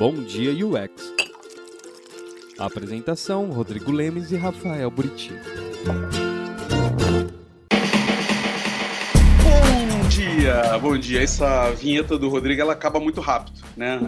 Bom Dia UX. apresentação: Rodrigo Lemes e Rafael Buriti. Dia, bom dia. Essa vinheta do Rodrigo ela acaba muito rápido, né?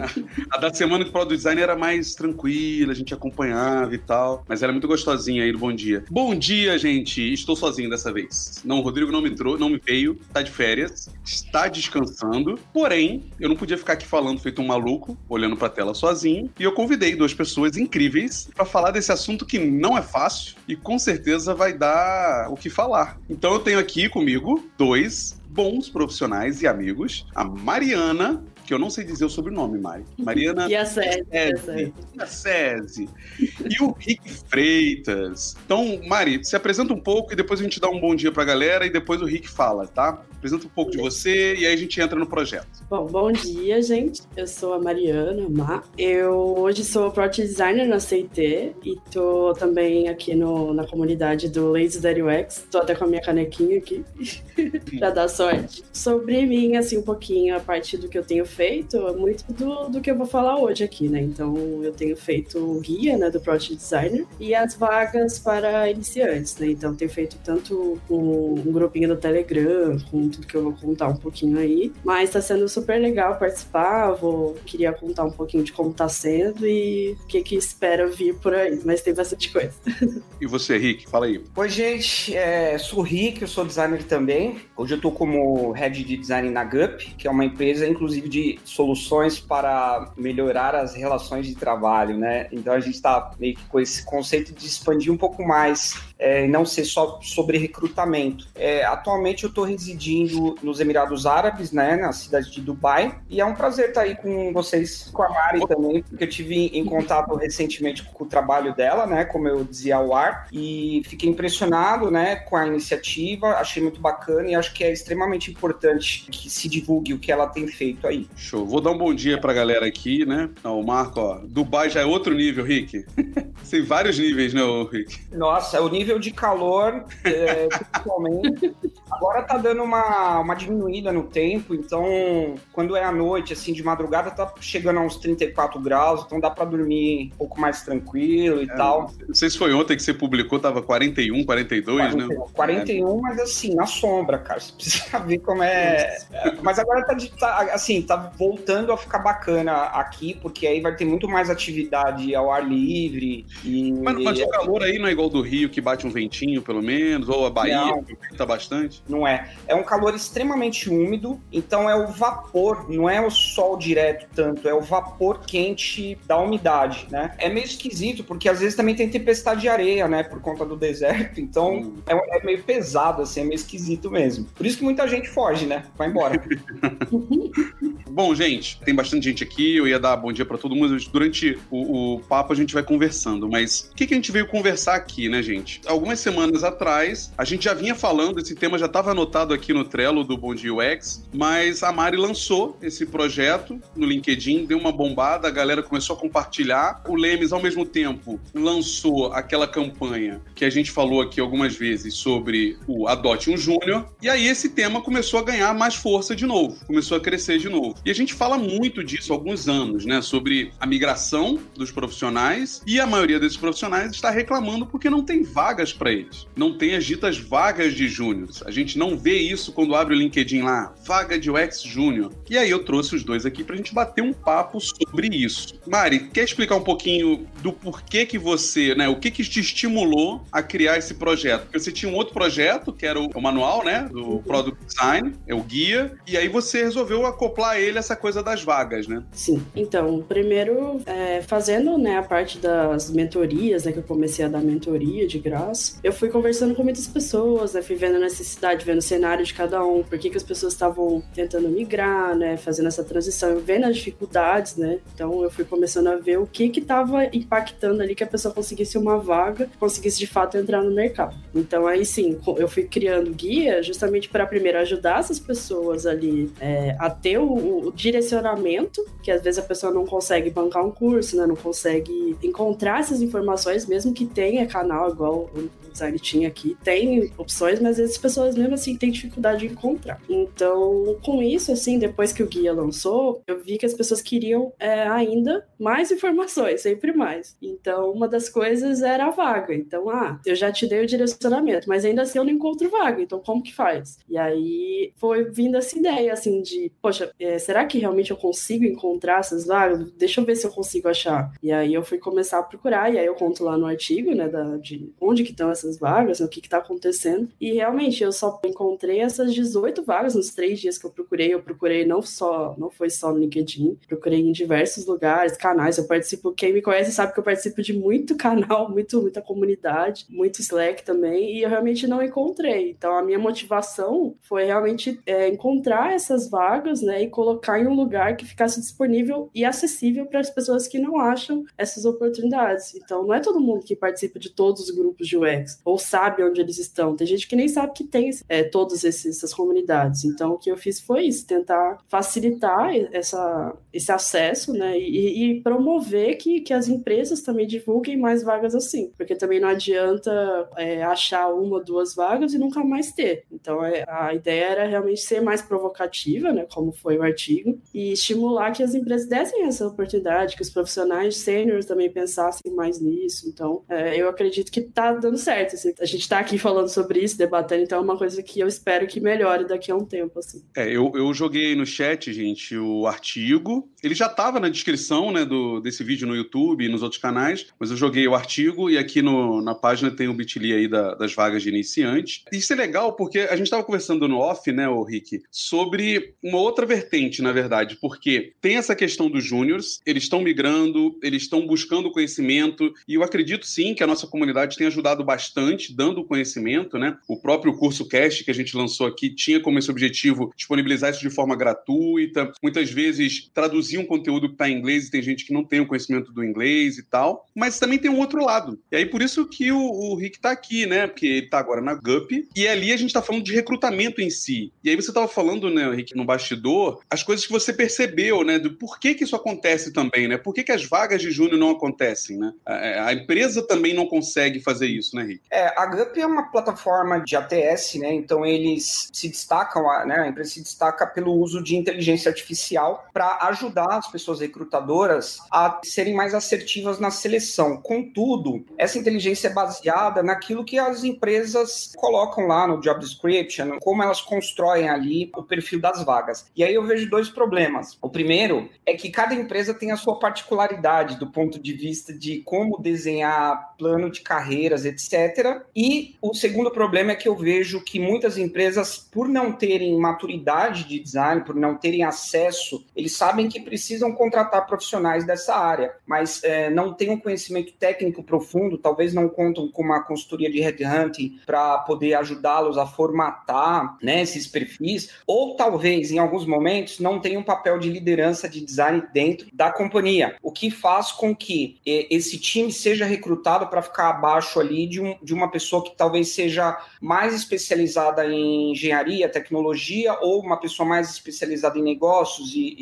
A da semana do Product Design era mais tranquila, a gente acompanhava e tal, mas era muito gostosinha aí do Bom Dia. Bom dia, gente. Estou sozinho dessa vez. Não, o Rodrigo não me entrou, não me veio, tá de férias, está descansando. Porém, eu não podia ficar aqui falando feito um maluco, olhando pra tela sozinho, e eu convidei duas pessoas incríveis para falar desse assunto que não é fácil e com certeza vai dar o que falar. Então eu tenho aqui comigo dois bons profissionais e amigos, a Mariana que eu não sei dizer o sobrenome, Mari. Mariana e a César. E a César. E o Rick Freitas. Então, Mari, se apresenta um pouco e depois a gente dá um bom dia pra galera e depois o Rick fala, tá? Apresenta um pouco de você e aí a gente entra no projeto. Bom, bom dia, gente. Eu sou a Mariana Má. Eu hoje sou Product Designer na CIT e tô também aqui no, na comunidade do Lazy Daddy UX. Tô até com a minha canequinha aqui pra dar sorte. Sobre mim, assim, um pouquinho, a partir do que eu tenho feito muito do, do que eu vou falar hoje aqui, né? Então, eu tenho feito o guia, né, do Project Designer e as vagas para iniciantes, né? Então, tenho feito tanto um, um grupinho do Telegram, com tudo que eu vou contar um pouquinho aí, mas tá sendo super legal participar, vou, queria contar um pouquinho de como tá sendo e o que que espera vir por aí, mas tem bastante coisa. E você, Rick, fala aí. Oi, gente, é, sou o Rick, eu sou designer também. Hoje eu tô como head de design na GUP, que é uma empresa, inclusive, de soluções para melhorar as relações de trabalho, né? Então a gente está meio que com esse conceito de expandir um pouco mais é, não ser só sobre recrutamento. É, atualmente eu estou residindo nos Emirados Árabes, né, na cidade de Dubai, e é um prazer estar aí com vocês, com a Mari também, porque eu tive em contato recentemente com o trabalho dela, né, como eu dizia ao ar, e fiquei impressionado, né, com a iniciativa, achei muito bacana e acho que é extremamente importante que se divulgue o que ela tem feito aí. Show. Vou dar um bom dia pra galera aqui, né? Não, o Marco, ó. Dubai já é outro nível, Rick. Tem vários níveis, né, Rick? Nossa, o nível de calor, é, principalmente. Agora tá dando uma, uma diminuída no tempo, então quando é à noite, assim, de madrugada, tá chegando a uns 34 graus, então dá pra dormir um pouco mais tranquilo e é, tal. Não sei se foi ontem que você publicou, tava 41, 42, 41, né? 41, é. mas assim, na sombra, cara. Você precisa ver como é. é mas agora tá, tá assim, tá voltando a ficar bacana aqui, porque aí vai ter muito mais atividade ao ar livre. E... Mas, mas o calor aí não é igual do Rio, que bate um ventinho, pelo menos, ou a Bahia, não, que venta bastante? Não é. É um calor extremamente úmido, então é o vapor, não é o sol direto tanto, é o vapor quente da umidade, né? É meio esquisito, porque às vezes também tem tempestade de areia, né, por conta do deserto, então hum. é, é meio pesado, assim, é meio esquisito mesmo. Por isso que muita gente foge, né? Vai embora. Bom, gente, tem bastante gente aqui. Eu ia dar bom dia para todo mundo. Durante o, o, papo a gente vai conversando. Mas o que, que a gente veio conversar aqui, né, gente? Algumas semanas atrás, a gente já vinha falando, esse tema já estava anotado aqui no Trello do Bom Dia UX, mas a Mari lançou esse projeto no LinkedIn, deu uma bombada, a galera começou a compartilhar. O Lemes, ao mesmo tempo, lançou aquela campanha que a gente falou aqui algumas vezes sobre o Adote um Júnior. E aí esse tema começou a ganhar mais força de novo, começou a crescer de novo. E a gente fala muito disso há alguns anos, né? Sobre a migração dos profissionais e a maioria desses profissionais está reclamando porque não tem vagas para eles. Não tem as ditas vagas de júniores. A gente não vê isso quando abre o LinkedIn lá, vaga de UX Júnior. E aí eu trouxe os dois aqui para a gente bater um papo sobre isso. Mari, quer explicar um pouquinho do porquê que você, né? O que que te estimulou a criar esse projeto? Porque você tinha um outro projeto, que era o, manual, né? Do Product Design, é o guia, e aí você resolveu acoplar ele ele essa coisa das vagas, né? Sim. Então, primeiro, é, fazendo né, a parte das mentorias, né, que eu comecei a dar mentoria de graça, eu fui conversando com muitas pessoas, né, fui vendo a necessidade, vendo o cenário de cada um, por que, que as pessoas estavam tentando migrar, né, fazendo essa transição, vendo as dificuldades, né? Então, eu fui começando a ver o que que estava impactando ali que a pessoa conseguisse uma vaga, conseguisse de fato entrar no mercado. Então, aí sim, eu fui criando guia justamente para primeiro ajudar essas pessoas ali é, a ter o, o direcionamento, que às vezes a pessoa não consegue bancar um curso, né? Não consegue encontrar essas informações, mesmo que tenha canal igual design tinha aqui. Tem opções, mas as pessoas mesmo assim têm dificuldade de encontrar. Então, com isso, assim, depois que o guia lançou, eu vi que as pessoas queriam é, ainda mais informações, sempre mais. Então, uma das coisas era a vaga. Então, ah, eu já te dei o direcionamento, mas ainda assim eu não encontro vaga, então como que faz? E aí foi vindo essa ideia, assim, de, poxa, é, será que realmente eu consigo encontrar essas vagas? Deixa eu ver se eu consigo achar. E aí eu fui começar a procurar, e aí eu conto lá no artigo, né, da, de onde que estão essas vagas, né, o que que tá acontecendo. E realmente eu só encontrei essas 18 vagas nos três dias que eu procurei. Eu procurei não só, não foi só no LinkedIn, procurei em diversos lugares, canais. Eu participo, quem me conhece sabe que eu participo de muito canal, muito, muita comunidade, muito Slack também, e eu realmente não encontrei. Então a minha motivação foi realmente é, encontrar essas vagas, né, e colocar em um lugar que ficasse disponível e acessível para as pessoas que não acham essas oportunidades. Então não é todo mundo que participa de todos os grupos de UX ou sabe onde eles estão. Tem gente que nem sabe que tem é, todas essas comunidades. Então o que eu fiz foi isso, tentar facilitar essa, esse acesso, né, e, e promover que, que as empresas também divulguem mais vagas assim, porque também não adianta é, achar uma ou duas vagas e nunca mais ter. Então é, a ideia era realmente ser mais provocativa, né, como foi o artigo, e estimular que as empresas dessem essa oportunidade, que os profissionais sêniores também pensassem mais nisso. Então é, eu acredito que tá dando certo. Assim. A gente tá aqui falando sobre isso, debatendo, então é uma coisa que eu espero que melhore daqui a um tempo. Assim. É, eu, eu joguei no chat, gente, o artigo. Ele já estava na descrição né, do, desse vídeo no YouTube e nos outros canais, mas eu joguei o artigo e aqui no, na página tem o bit.ly aí da, das vagas de iniciante. Isso é legal porque a gente estava conversando no off, né, o Rick, sobre uma outra vertente, na verdade, porque tem essa questão dos júniores, eles estão migrando, eles estão buscando conhecimento, e eu acredito sim que a nossa comunidade tem ajudado bastante, dando conhecimento, né? O próprio curso Cast que a gente lançou aqui tinha como esse objetivo disponibilizar isso de forma gratuita, muitas vezes traduzir um conteúdo que está em inglês e tem gente que não tem o conhecimento do inglês e tal, mas também tem um outro lado. E aí por isso que o, o Rick está aqui, né? Porque ele está agora na GUP, e ali a gente está falando de recrutamento em si. E aí você estava falando, né, Rick, no bastidor, as coisas que você percebeu, né, do porquê que isso acontece também, né? Por que, que as vagas de júnior não acontecem, né? A, a, empresa também não consegue fazer isso, né, Rick? É, a GUP é uma plataforma de ATS, né? Então eles se destacam, né? A empresa se destaca pelo uso de inteligência artificial para ajudar as pessoas recrutadoras a serem mais assertivas na seleção. Contudo, essa inteligência é baseada naquilo que as empresas colocam lá no job description, como elas constroem ali o perfil das vagas. E aí eu vejo dois problemas. O primeiro é que cada empresa tem a sua particularidade do ponto de vista de como desenhar plano de carreiras, etc. E o segundo problema é que eu vejo que muitas empresas, por não terem maturidade de design, por não terem acesso, eles sabem que precisam contratar profissionais dessa área, mas é, não têm um conhecimento técnico profundo, talvez não contam com uma consultoria de headhunting para poder ajudá-los a formatar né, esses perfis, ou talvez, em alguns momentos, não tenham um papel de liderança de design dentro da companhia, o que faz com que é, esse time seja recrutado para ficar abaixo ali de, um, de uma pessoa que talvez seja mais especializada em engenharia, tecnologia, ou uma pessoa mais especializada em negócios e,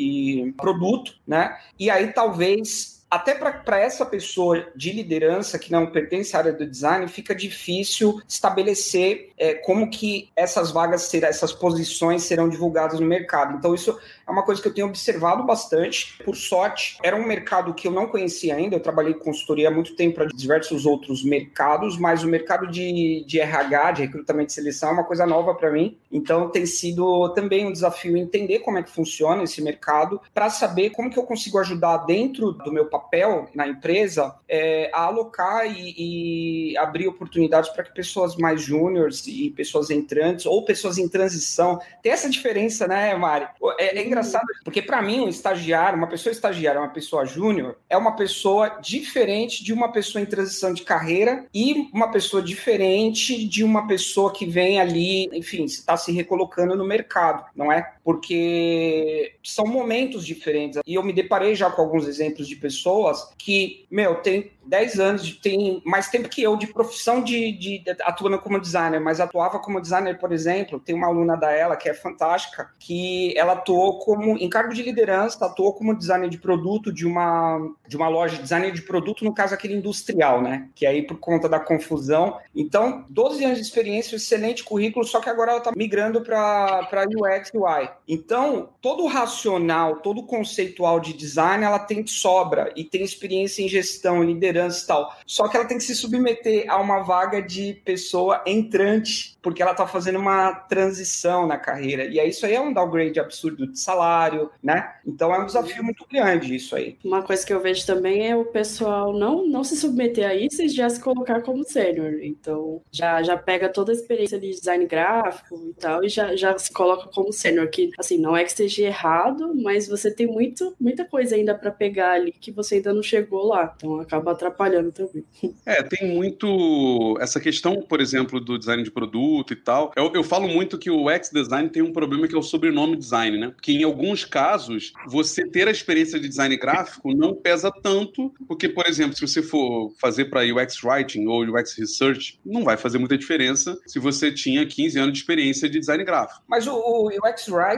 e produto, né? E aí talvez até para essa pessoa de liderança que não pertence à área do design, fica difícil estabelecer é, como que essas vagas, serão, essas posições serão divulgadas no mercado. Então, isso é uma coisa que eu tenho observado bastante. Por sorte, era um mercado que eu não conhecia ainda. Eu trabalhei com consultoria há muito tempo para diversos outros mercados, mas o mercado de, de RH, de recrutamento e seleção, é uma coisa nova para mim. Então, tem sido também um desafio entender como é que funciona esse mercado, para saber como que eu consigo ajudar dentro do meu papel na empresa é, a alocar e, e abrir oportunidades para que pessoas mais júniores e pessoas entrantes ou pessoas em transição. Tem essa diferença, né, Mari? É, é engraçado, porque para mim, um estagiário, uma pessoa estagiária, uma pessoa júnior, é uma pessoa diferente de uma pessoa em transição de carreira e uma pessoa diferente de uma pessoa que vem ali, enfim, está se recolocando no mercado, não é? Porque são momentos diferentes. E eu me deparei já com alguns exemplos de pessoas que, meu, tem 10 anos, tem mais tempo que eu de profissão de, de, de, atuando como designer, mas atuava como designer, por exemplo. Tem uma aluna da ela que é fantástica, que ela atuou como, em cargo de liderança, atuou como designer de produto de uma, de uma loja, designer de produto, no caso aquele industrial, né? Que aí por conta da confusão. Então, 12 anos de experiência, excelente currículo, só que agora ela está migrando para UX UI. Então, todo o racional, todo o conceitual de design, ela tem sobra e tem experiência em gestão, liderança liderança e tal. Só que ela tem que se submeter a uma vaga de pessoa entrante, porque ela está fazendo uma transição na carreira. E aí isso aí é um downgrade absurdo de salário, né? Então é um desafio muito grande isso aí. Uma coisa que eu vejo também é o pessoal não, não se submeter a isso e já se colocar como sênior. Então já, já pega toda a experiência de design gráfico e tal e já, já se coloca como sênior. Que, assim, não é que esteja errado, mas você tem muito, muita coisa ainda para pegar ali que você ainda não chegou lá. Então acaba atrapalhando também. É, tem muito essa questão, por exemplo, do design de produto e tal. Eu, eu falo muito que o X design tem um problema que é o sobrenome design, né? Que em alguns casos, você ter a experiência de design gráfico não pesa tanto, porque, por exemplo, se você for fazer para UX Writing ou UX Research, não vai fazer muita diferença se você tinha 15 anos de experiência de design gráfico. Mas o, o UX Writing,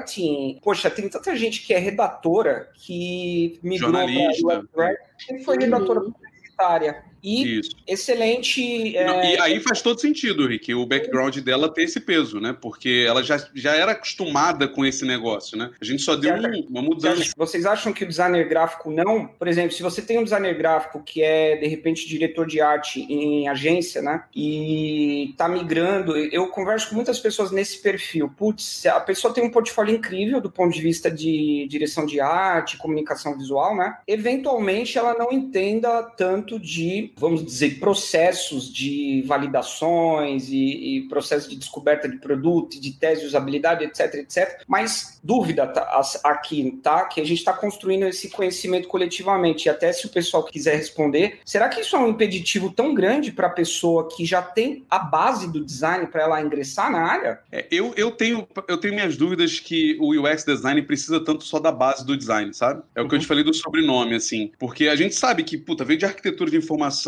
poxa, tem tanta gente que é redatora que migrou para UX Writing. Quem foi redatora publicitária? E Isso. excelente. É... Não, e aí faz todo sentido, Rick, o background dela ter esse peso, né? Porque ela já, já era acostumada com esse negócio, né? A gente só deu um, uma mudança. Vocês acham que o designer gráfico não? Por exemplo, se você tem um designer gráfico que é, de repente, diretor de arte em agência, né? E tá migrando, eu converso com muitas pessoas nesse perfil. Putz, a pessoa tem um portfólio incrível do ponto de vista de direção de arte, comunicação visual, né? Eventualmente ela não entenda tanto de vamos dizer, processos de validações e, e processos de descoberta de produto, de tese de usabilidade, etc, etc. Mas dúvida tá, aqui, tá? Que a gente está construindo esse conhecimento coletivamente. E até se o pessoal quiser responder, será que isso é um impeditivo tão grande para a pessoa que já tem a base do design para ela ingressar na área? É, eu, eu, tenho, eu tenho minhas dúvidas que o UX design precisa tanto só da base do design, sabe? É o que eu te falei do sobrenome, assim. Porque a gente sabe que, puta, veio de arquitetura de informação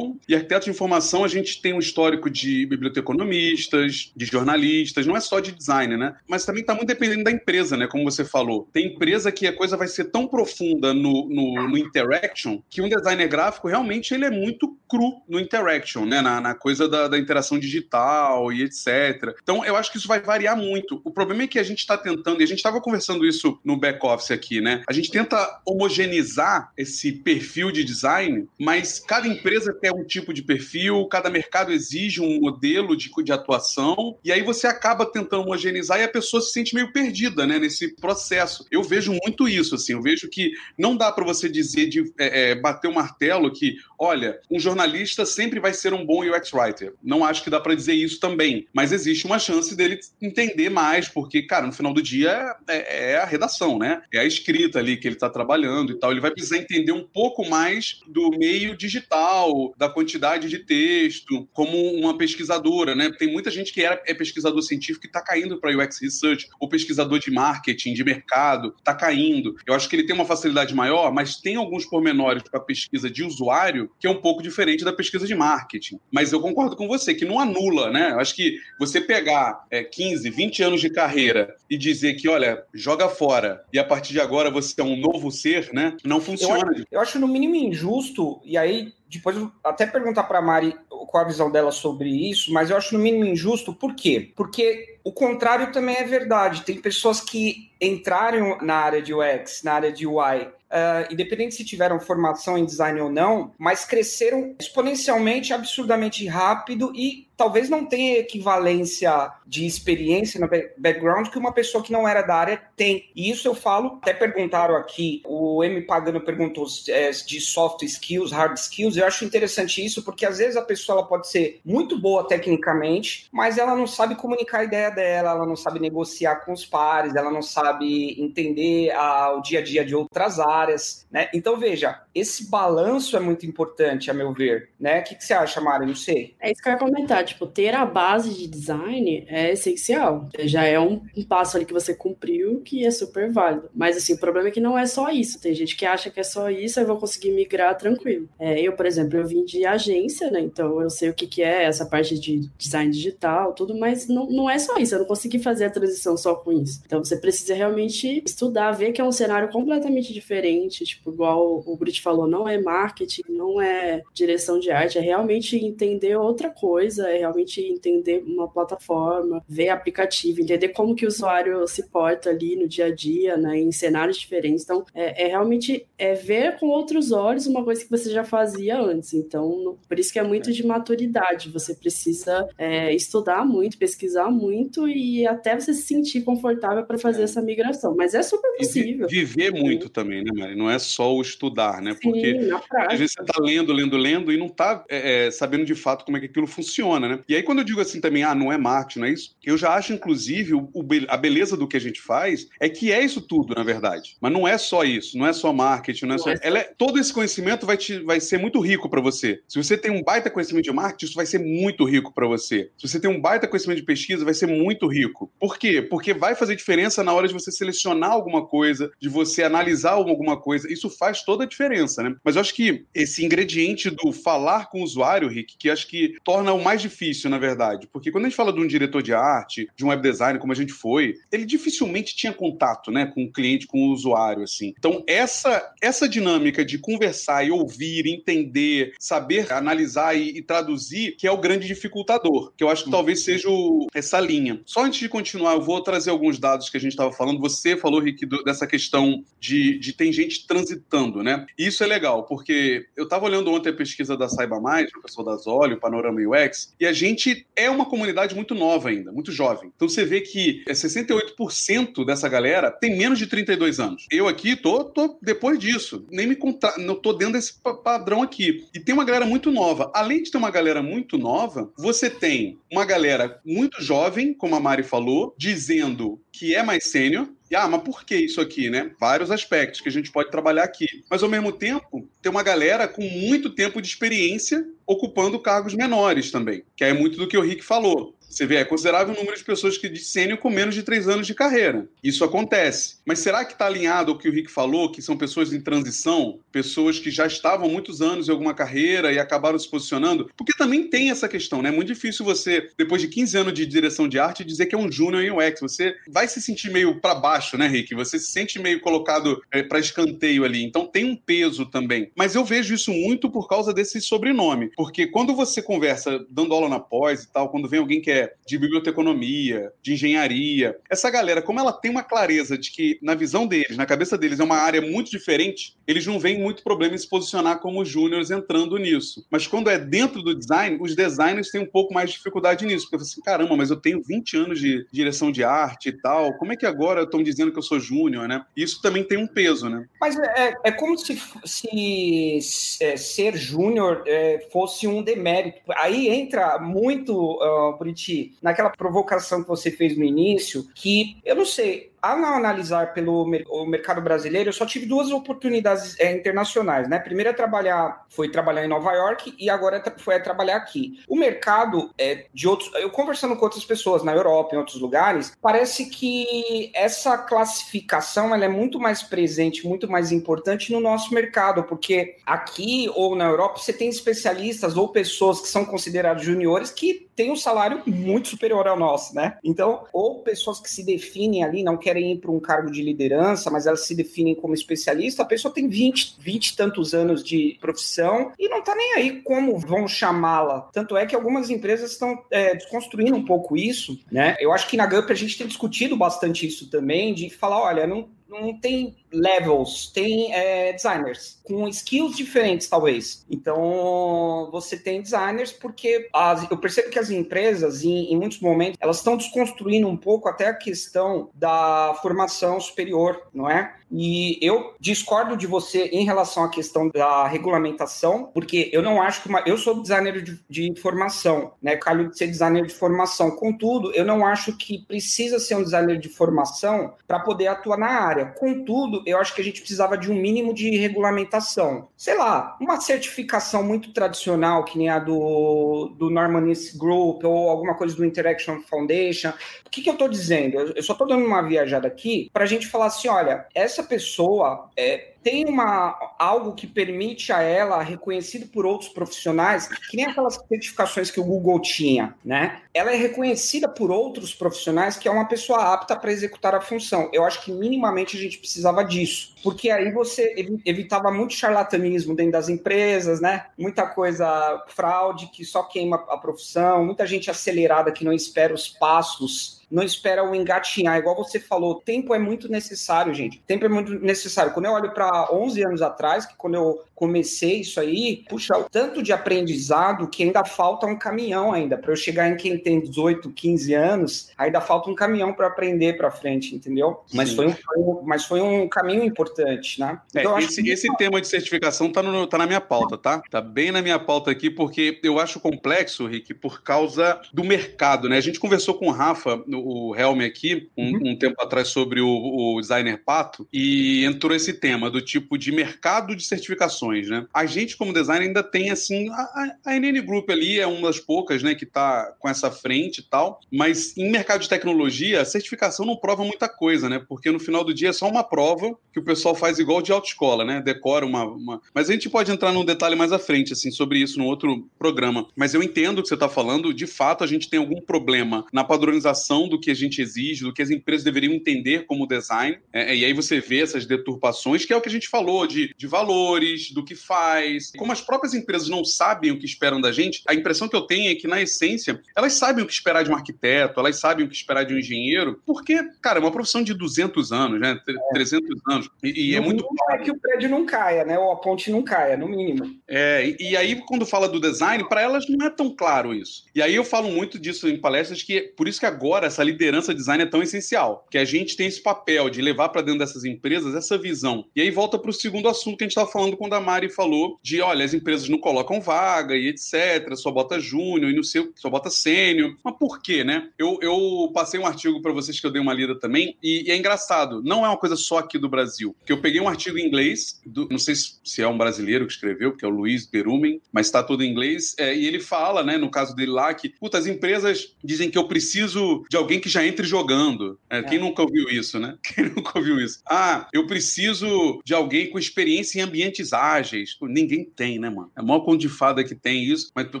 e arquitetos de informação a gente tem um histórico de biblioteconomistas, de jornalistas, não é só de design, né? Mas também está muito dependendo da empresa, né? Como você falou. Tem empresa que a coisa vai ser tão profunda no, no, no interaction que um designer gráfico realmente ele é muito cru no interaction, né? Na, na coisa da, da, interação digital e etc. Então eu acho que isso vai variar muito. O problema é que a gente está tentando, e a gente estava conversando isso no back-office aqui, né? A gente tenta homogeneizar esse perfil de design, mas cada empresa empresa um tipo de perfil, cada mercado exige um modelo de, de atuação, e aí você acaba tentando homogeneizar e a pessoa se sente meio perdida né, nesse processo. Eu vejo muito isso, assim, eu vejo que não dá para você dizer de é, é, bater o martelo que, olha, um jornalista sempre vai ser um bom UX writer. Não acho que dá para dizer isso também, mas existe uma chance dele entender mais, porque, cara, no final do dia é, é a redação, né? É a escrita ali que ele está trabalhando e tal. Ele vai precisar entender um pouco mais do meio digital, da quantidade de texto, como uma pesquisadora, né? Tem muita gente que era, é pesquisador científico e está caindo para UX Research, ou pesquisador de marketing, de mercado, está caindo. Eu acho que ele tem uma facilidade maior, mas tem alguns pormenores para pesquisa de usuário que é um pouco diferente da pesquisa de marketing. Mas eu concordo com você, que não anula, né? Eu acho que você pegar é, 15, 20 anos de carreira e dizer que, olha, joga fora e a partir de agora você é um novo ser, né? Não funciona. Eu acho, eu acho no mínimo injusto, e aí depois até perguntar para a Mari qual a visão dela sobre isso, mas eu acho no mínimo injusto. Por quê? Porque o contrário também é verdade. Tem pessoas que entraram na área de UX, na área de UI, uh, independente se tiveram formação em design ou não, mas cresceram exponencialmente, absurdamente rápido e talvez não tenha equivalência de experiência no background que uma pessoa que não era da área tem. E isso eu falo, até perguntaram aqui, o M Pagano perguntou é, de soft skills, hard skills, eu acho interessante isso, porque às vezes a pessoa pode ser muito boa tecnicamente, mas ela não sabe comunicar a ideia dela, ela não sabe negociar com os pares, ela não sabe entender a, o dia a dia de outras áreas, né? Então, veja, esse balanço é muito importante, a meu ver, né? O que, que você acha, Mari? Não sei. É isso que eu ia comentar, tipo, ter a base de design é essencial. Já é um, um passo ali que você cumpriu que é super válido. Mas, assim, o problema é que não é só isso. Tem gente que acha que é só isso, eu vou conseguir migrar tranquilo. É, eu, por exemplo, eu vim de agência, né? Então eu sei o que, que é essa parte de design digital, tudo, mas não, não é só isso. Eu não consegui fazer a transição só com isso. Então você precisa realmente estudar, ver que é um cenário completamente diferente, tipo, igual o Brit falou, não é marketing, não é direção de arte, é realmente entender outra coisa, é realmente entender uma plataforma, ver aplicativo, entender como que o usuário se porta ali no dia a dia, né, em cenários diferentes. Então, é, é realmente é ver com outros olhos uma coisa que você já fazia antes. Então, por isso que é muito de maturidade. Você precisa é, estudar muito, pesquisar muito e até você se sentir confortável para fazer é. essa migração. Mas é super possível. E viver muito também, né, Mari? Não é só o estudar, né? Sim, Porque às vezes você está lendo, lendo, lendo e não está é, é, sabendo de fato como é que aquilo funciona, né? E aí, quando eu digo assim também, ah, não é marketing, não é isso? Eu já acho, inclusive, o, o, a beleza do que a gente faz é que é isso tudo, na verdade. Mas não é só isso, não é só marketing, não é só. Ela é, todo esse conhecimento vai, te, vai ser muito rico para você. Se você tem um baita conhecimento de marketing, isso vai ser muito rico para você. Se você tem um baita conhecimento de pesquisa, vai ser muito rico. Por quê? Porque vai fazer diferença na hora de você selecionar alguma coisa, de você analisar alguma coisa. Isso faz toda a diferença, né? Mas eu acho que esse ingrediente do falar com o usuário, Rick, que acho que torna o mais difícil, na verdade. Porque quando a gente fala de um diretor de arte, de um web designer, como a gente foi, ele dificilmente tinha contato, né, com o cliente, com o usuário, assim. Então, essa, essa dinâmica de conversar e ouvir, entender, saber analisar e, e traduzir, que é o grande dificultador, que eu acho que talvez seja o, essa linha. Só antes de continuar, eu vou trazer alguns dados que a gente estava falando. Você falou, Rick, do, dessa questão de, de tem gente transitando, né? E isso é legal, porque eu estava olhando ontem a pesquisa da Saiba Mais, o pessoal da Zolio, Panorama UX, e a gente é uma comunidade muito nova ainda, muito jovem. Então você vê que 68% dessa galera tem menos de 32 anos. Eu aqui tô, tô depois disso, nem me contar, não tô dentro desse padrão aqui. E tem uma galera muito nova. Além de ter uma galera muito nova, você tem uma galera muito jovem, como a Mari falou, dizendo que é mais sênior, e, ah, mas por que isso aqui, né? Vários aspectos que a gente pode trabalhar aqui. Mas, ao mesmo tempo, tem uma galera com muito tempo de experiência ocupando cargos menores também, que é muito do que o Rick falou. Você vê, é considerável o número de pessoas que sênior com menos de três anos de carreira. Isso acontece. Mas será que está alinhado ao que o Rick falou, que são pessoas em transição, pessoas que já estavam muitos anos em alguma carreira e acabaram se posicionando? Porque também tem essa questão, né? É muito difícil você, depois de 15 anos de direção de arte, dizer que é um júnior em UX. Você vai se sentir meio para baixo, né, Rick? Você se sente meio colocado é, para escanteio ali. Então tem um peso também. Mas eu vejo isso muito por causa desse sobrenome. Porque quando você conversa, dando aula na pós e tal, quando vem alguém que é de biblioteconomia, de engenharia. Essa galera, como ela tem uma clareza de que, na visão deles, na cabeça deles, é uma área muito diferente, eles não veem muito problema em se posicionar como júniores entrando nisso. Mas quando é dentro do design, os designers têm um pouco mais de dificuldade nisso. Porque assim, caramba, mas eu tenho 20 anos de direção de arte e tal, como é que agora estão dizendo que eu sou júnior, né? Isso também tem um peso, né? Mas é, é como se, se é, ser júnior é, fosse um demérito. Aí entra muito, uh, Buriti, naquela provocação que você fez no início, que eu não sei, ao analisar pelo o mercado brasileiro, eu só tive duas oportunidades é, internacionais, né? A primeira é trabalhar, foi trabalhar em Nova York e agora é foi trabalhar aqui. O mercado é, de outros, eu conversando com outras pessoas na Europa, em outros lugares, parece que essa classificação ela é muito mais presente, muito mais importante no nosso mercado, porque aqui ou na Europa você tem especialistas ou pessoas que são considerados juniores que têm um salário muito superior ao nosso, né? Então, ou pessoas que se definem ali, não querem ir para um cargo de liderança, mas elas se definem como especialista, a pessoa tem 20, 20 e tantos anos de profissão e não está nem aí como vão chamá-la. Tanto é que algumas empresas estão é, desconstruindo um pouco isso, né? Eu acho que na GUP a gente tem discutido bastante isso também, de falar, olha, não, não tem levels, tem é, designers com skills diferentes, talvez. Então, você tem designers porque as, eu percebo que as empresas, em, em muitos momentos, elas estão desconstruindo um pouco até a questão da formação superior, não é? E eu discordo de você em relação à questão da regulamentação, porque eu não acho que uma. Eu sou designer de, de formação, né? Calho de ser designer de formação. Contudo, eu não acho que precisa ser um designer de formação para poder atuar na área. Contudo, eu acho que a gente precisava de um mínimo de regulamentação. Sei lá, uma certificação muito tradicional, que nem a do, do Normanist Group ou alguma coisa do Interaction Foundation. O que, que eu estou dizendo? Eu, eu só estou dando uma viajada aqui para a gente falar assim: olha, essa pessoa é, tem uma, algo que permite a ela, reconhecido por outros profissionais, que nem aquelas certificações que o Google tinha, né? Ela é reconhecida por outros profissionais que é uma pessoa apta para executar a função. Eu acho que minimamente a gente precisava disso, porque aí você evitava muito charlatanismo dentro das empresas, né? Muita coisa fraude que só queima a profissão, muita gente acelerada que não espera os passos não espera o engatinhar, igual você falou, tempo é muito necessário, gente. Tempo é muito necessário. Quando eu olho para 11 anos atrás, que quando eu comecei isso aí, puxa, o tanto de aprendizado que ainda falta um caminhão ainda. Para eu chegar em quem tem 18, 15 anos, ainda falta um caminhão para aprender para frente, entendeu? Mas foi, um, mas foi um caminho importante, né? É, então, esse, que... esse tema de certificação tá, no, tá na minha pauta, tá? Tá bem na minha pauta aqui, porque eu acho complexo, Rick, por causa do mercado, né? A gente conversou com o Rafa, o Helm aqui, um, uhum. um tempo atrás, sobre o, o designer Pato, e entrou esse tema do tipo de mercado de certificações né? A gente, como designer, ainda tem, assim, a, a NN Group ali é uma das poucas, né, que está com essa frente e tal, mas em mercado de tecnologia, a certificação não prova muita coisa, né? Porque no final do dia é só uma prova que o pessoal faz igual de autoescola, né? Decora uma, uma... Mas a gente pode entrar num detalhe mais à frente, assim, sobre isso no outro programa. Mas eu entendo o que você está falando, de fato, a gente tem algum problema na padronização do que a gente exige, do que as empresas deveriam entender como design, é, e aí você vê essas deturpações, que é o que a gente falou, de, de valores, do que faz. Como as próprias empresas não sabem o que esperam da gente, a impressão que eu tenho é que, na essência, elas sabem o que esperar de um arquiteto, elas sabem o que esperar de um engenheiro, porque, cara, é uma profissão de 200 anos, né? 300 é. anos. E, e é muito. é que o prédio não caia, né? Ou a ponte não caia, no mínimo. É, e, e aí, quando fala do design, para elas não é tão claro isso. E aí eu falo muito disso em palestras, que por isso que agora essa liderança design é tão essencial. Que a gente tem esse papel de levar para dentro dessas empresas essa visão. E aí volta para o segundo assunto que a gente estava falando quando a Mari falou de, olha, as empresas não colocam vaga e etc, só bota júnior e não sei, só bota sênior. Mas por quê, né? Eu, eu passei um artigo para vocês que eu dei uma lida também e, e, é engraçado, não é uma coisa só aqui do Brasil. Que eu peguei um artigo em inglês, do, não sei se é um brasileiro que escreveu, que é o Luiz Berumen, mas está todo em inglês, é, e ele fala, né, no caso dele lá, que, puta, as empresas dizem que eu preciso de que já entre jogando. É, é. Quem nunca ouviu isso, né? Quem nunca ouviu isso? Ah, eu preciso de alguém com experiência em ambientes ágeis ninguém tem, né, mano? É maior conto de fada que tem isso, mas eu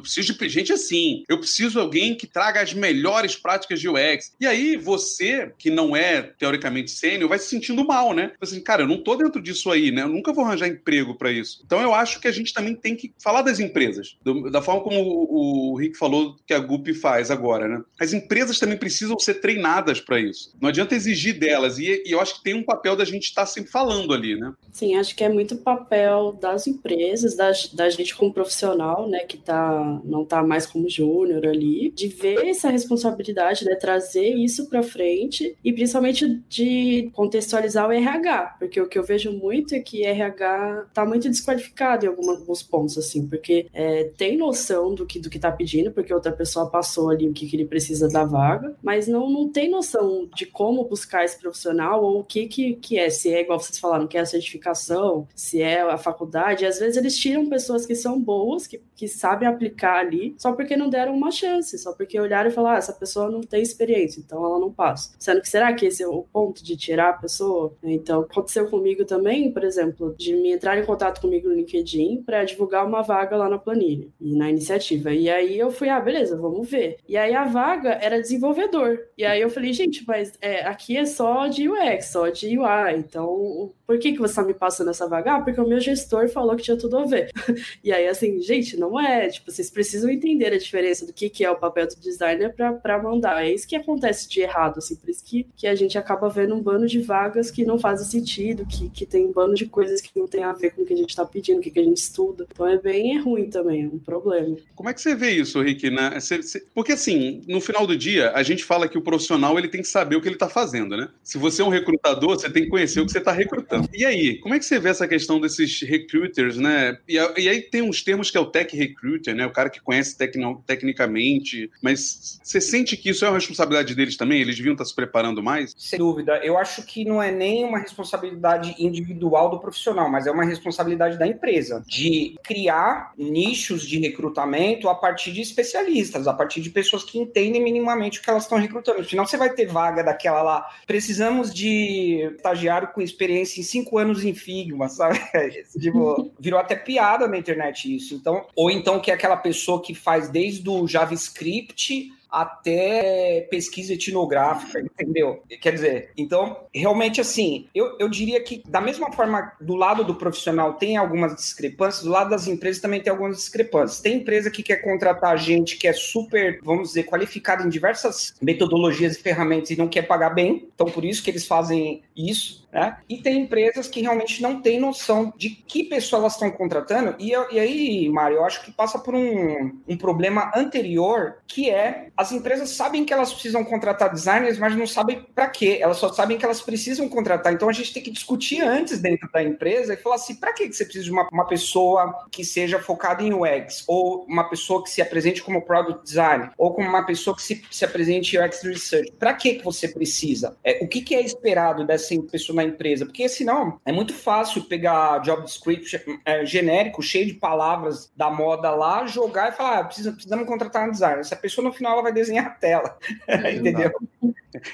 preciso de gente assim. Eu preciso de alguém que traga as melhores práticas de UX. E aí você, que não é teoricamente sênior, vai se sentindo mal, né? Assim, cara, eu não tô dentro disso aí, né? Eu nunca vou arranjar emprego para isso. Então eu acho que a gente também tem que falar das empresas, do, da forma como o, o Rick falou que a GUP faz agora, né? As empresas também precisam ser treinadas para isso. Não adianta exigir delas. E, e, eu acho que tem um papel da gente estar tá sempre falando ali, né? Sim, acho que é muito papel das empresas empresas, da, da gente como profissional, né, que tá, não tá mais como júnior ali, de ver essa responsabilidade, né, trazer isso para frente e principalmente de contextualizar o RH, porque o que eu vejo muito é que RH tá muito desqualificado em alguns pontos, assim, porque é, tem noção do que, do que tá pedindo, porque outra pessoa passou ali o que, que ele precisa da vaga, mas não, não tem noção de como buscar esse profissional ou o que, que, que é, se é igual vocês falaram, que é a certificação, se é a faculdade, às vezes eles tiram pessoas que são boas, que, que sabem aplicar ali, só porque não deram uma chance, só porque olharam e falaram, ah, essa pessoa não tem experiência, então ela não passa. Sendo que será que esse é o ponto de tirar a pessoa? Então, aconteceu comigo também, por exemplo, de me entrar em contato comigo no LinkedIn para divulgar uma vaga lá na planilha e na iniciativa. E aí eu fui, ah, beleza, vamos ver. E aí a vaga era desenvolvedor. E aí eu falei, gente, mas é, aqui é só de UX, só de UI. Então, por que, que você tá me passando essa vaga? Ah, porque o meu gestor falou que tinha tudo a ver. e aí, assim, gente, não é. Tipo, vocês precisam entender a diferença do que, que é o papel do designer para mandar. É isso que acontece de errado, assim, por isso que, que a gente acaba vendo um bando de vagas que não fazem sentido, que, que tem um bando de coisas que não tem a ver com o que a gente está pedindo, o que, que a gente estuda. Então é bem é ruim também, é um problema. Como é que você vê isso, Rick? Né? Porque assim, no final do dia, a gente fala que o profissional ele tem que saber o que ele está fazendo, né? Se você é um recrutador, você tem que conhecer o que você está recrutando. E aí, como é que você vê essa questão desses recruiters, né? E, e aí tem uns termos que é o tech recruiter, né? O cara que conhece tecno, tecnicamente, mas você sente que isso é uma responsabilidade deles também? Eles deviam estar se preparando mais? Sem dúvida. Eu acho que não é nem uma responsabilidade individual do profissional, mas é uma responsabilidade da empresa de criar nichos de recrutamento a partir de especialistas, a partir de pessoas que entendem minimamente o que elas estão recrutando. Senão você vai ter vaga daquela lá. Precisamos de estagiário com experiência em cinco anos em Figma, sabe? tipo, virou até piada na internet isso. Então, ou então que é aquela pessoa que faz desde o JavaScript até pesquisa etnográfica, entendeu? Quer dizer, então, realmente assim, eu, eu diria que da mesma forma do lado do profissional tem algumas discrepâncias, do lado das empresas também tem algumas discrepâncias. Tem empresa que quer contratar gente que é super, vamos dizer, qualificada em diversas metodologias e ferramentas e não quer pagar bem, então por isso que eles fazem isso, né? E tem empresas que realmente não têm noção de que pessoa elas estão contratando, e, e aí, Mário, eu acho que passa por um, um problema anterior, que é as empresas sabem que elas precisam contratar designers, mas não sabem para quê. Elas só sabem que elas precisam contratar. Então a gente tem que discutir antes dentro da empresa e falar assim: para que você precisa de uma, uma pessoa que seja focada em UX, ou uma pessoa que se apresente como product design, ou como uma pessoa que se, se apresente em UX research? Para que você precisa? É, o que, que é esperado dessa pessoa na empresa? Porque senão é muito fácil pegar job description é, genérico, cheio de palavras da moda lá, jogar e falar: ah, precisa, precisamos contratar um designer. Essa pessoa no final ela vai desenhar a tela. Entendeu?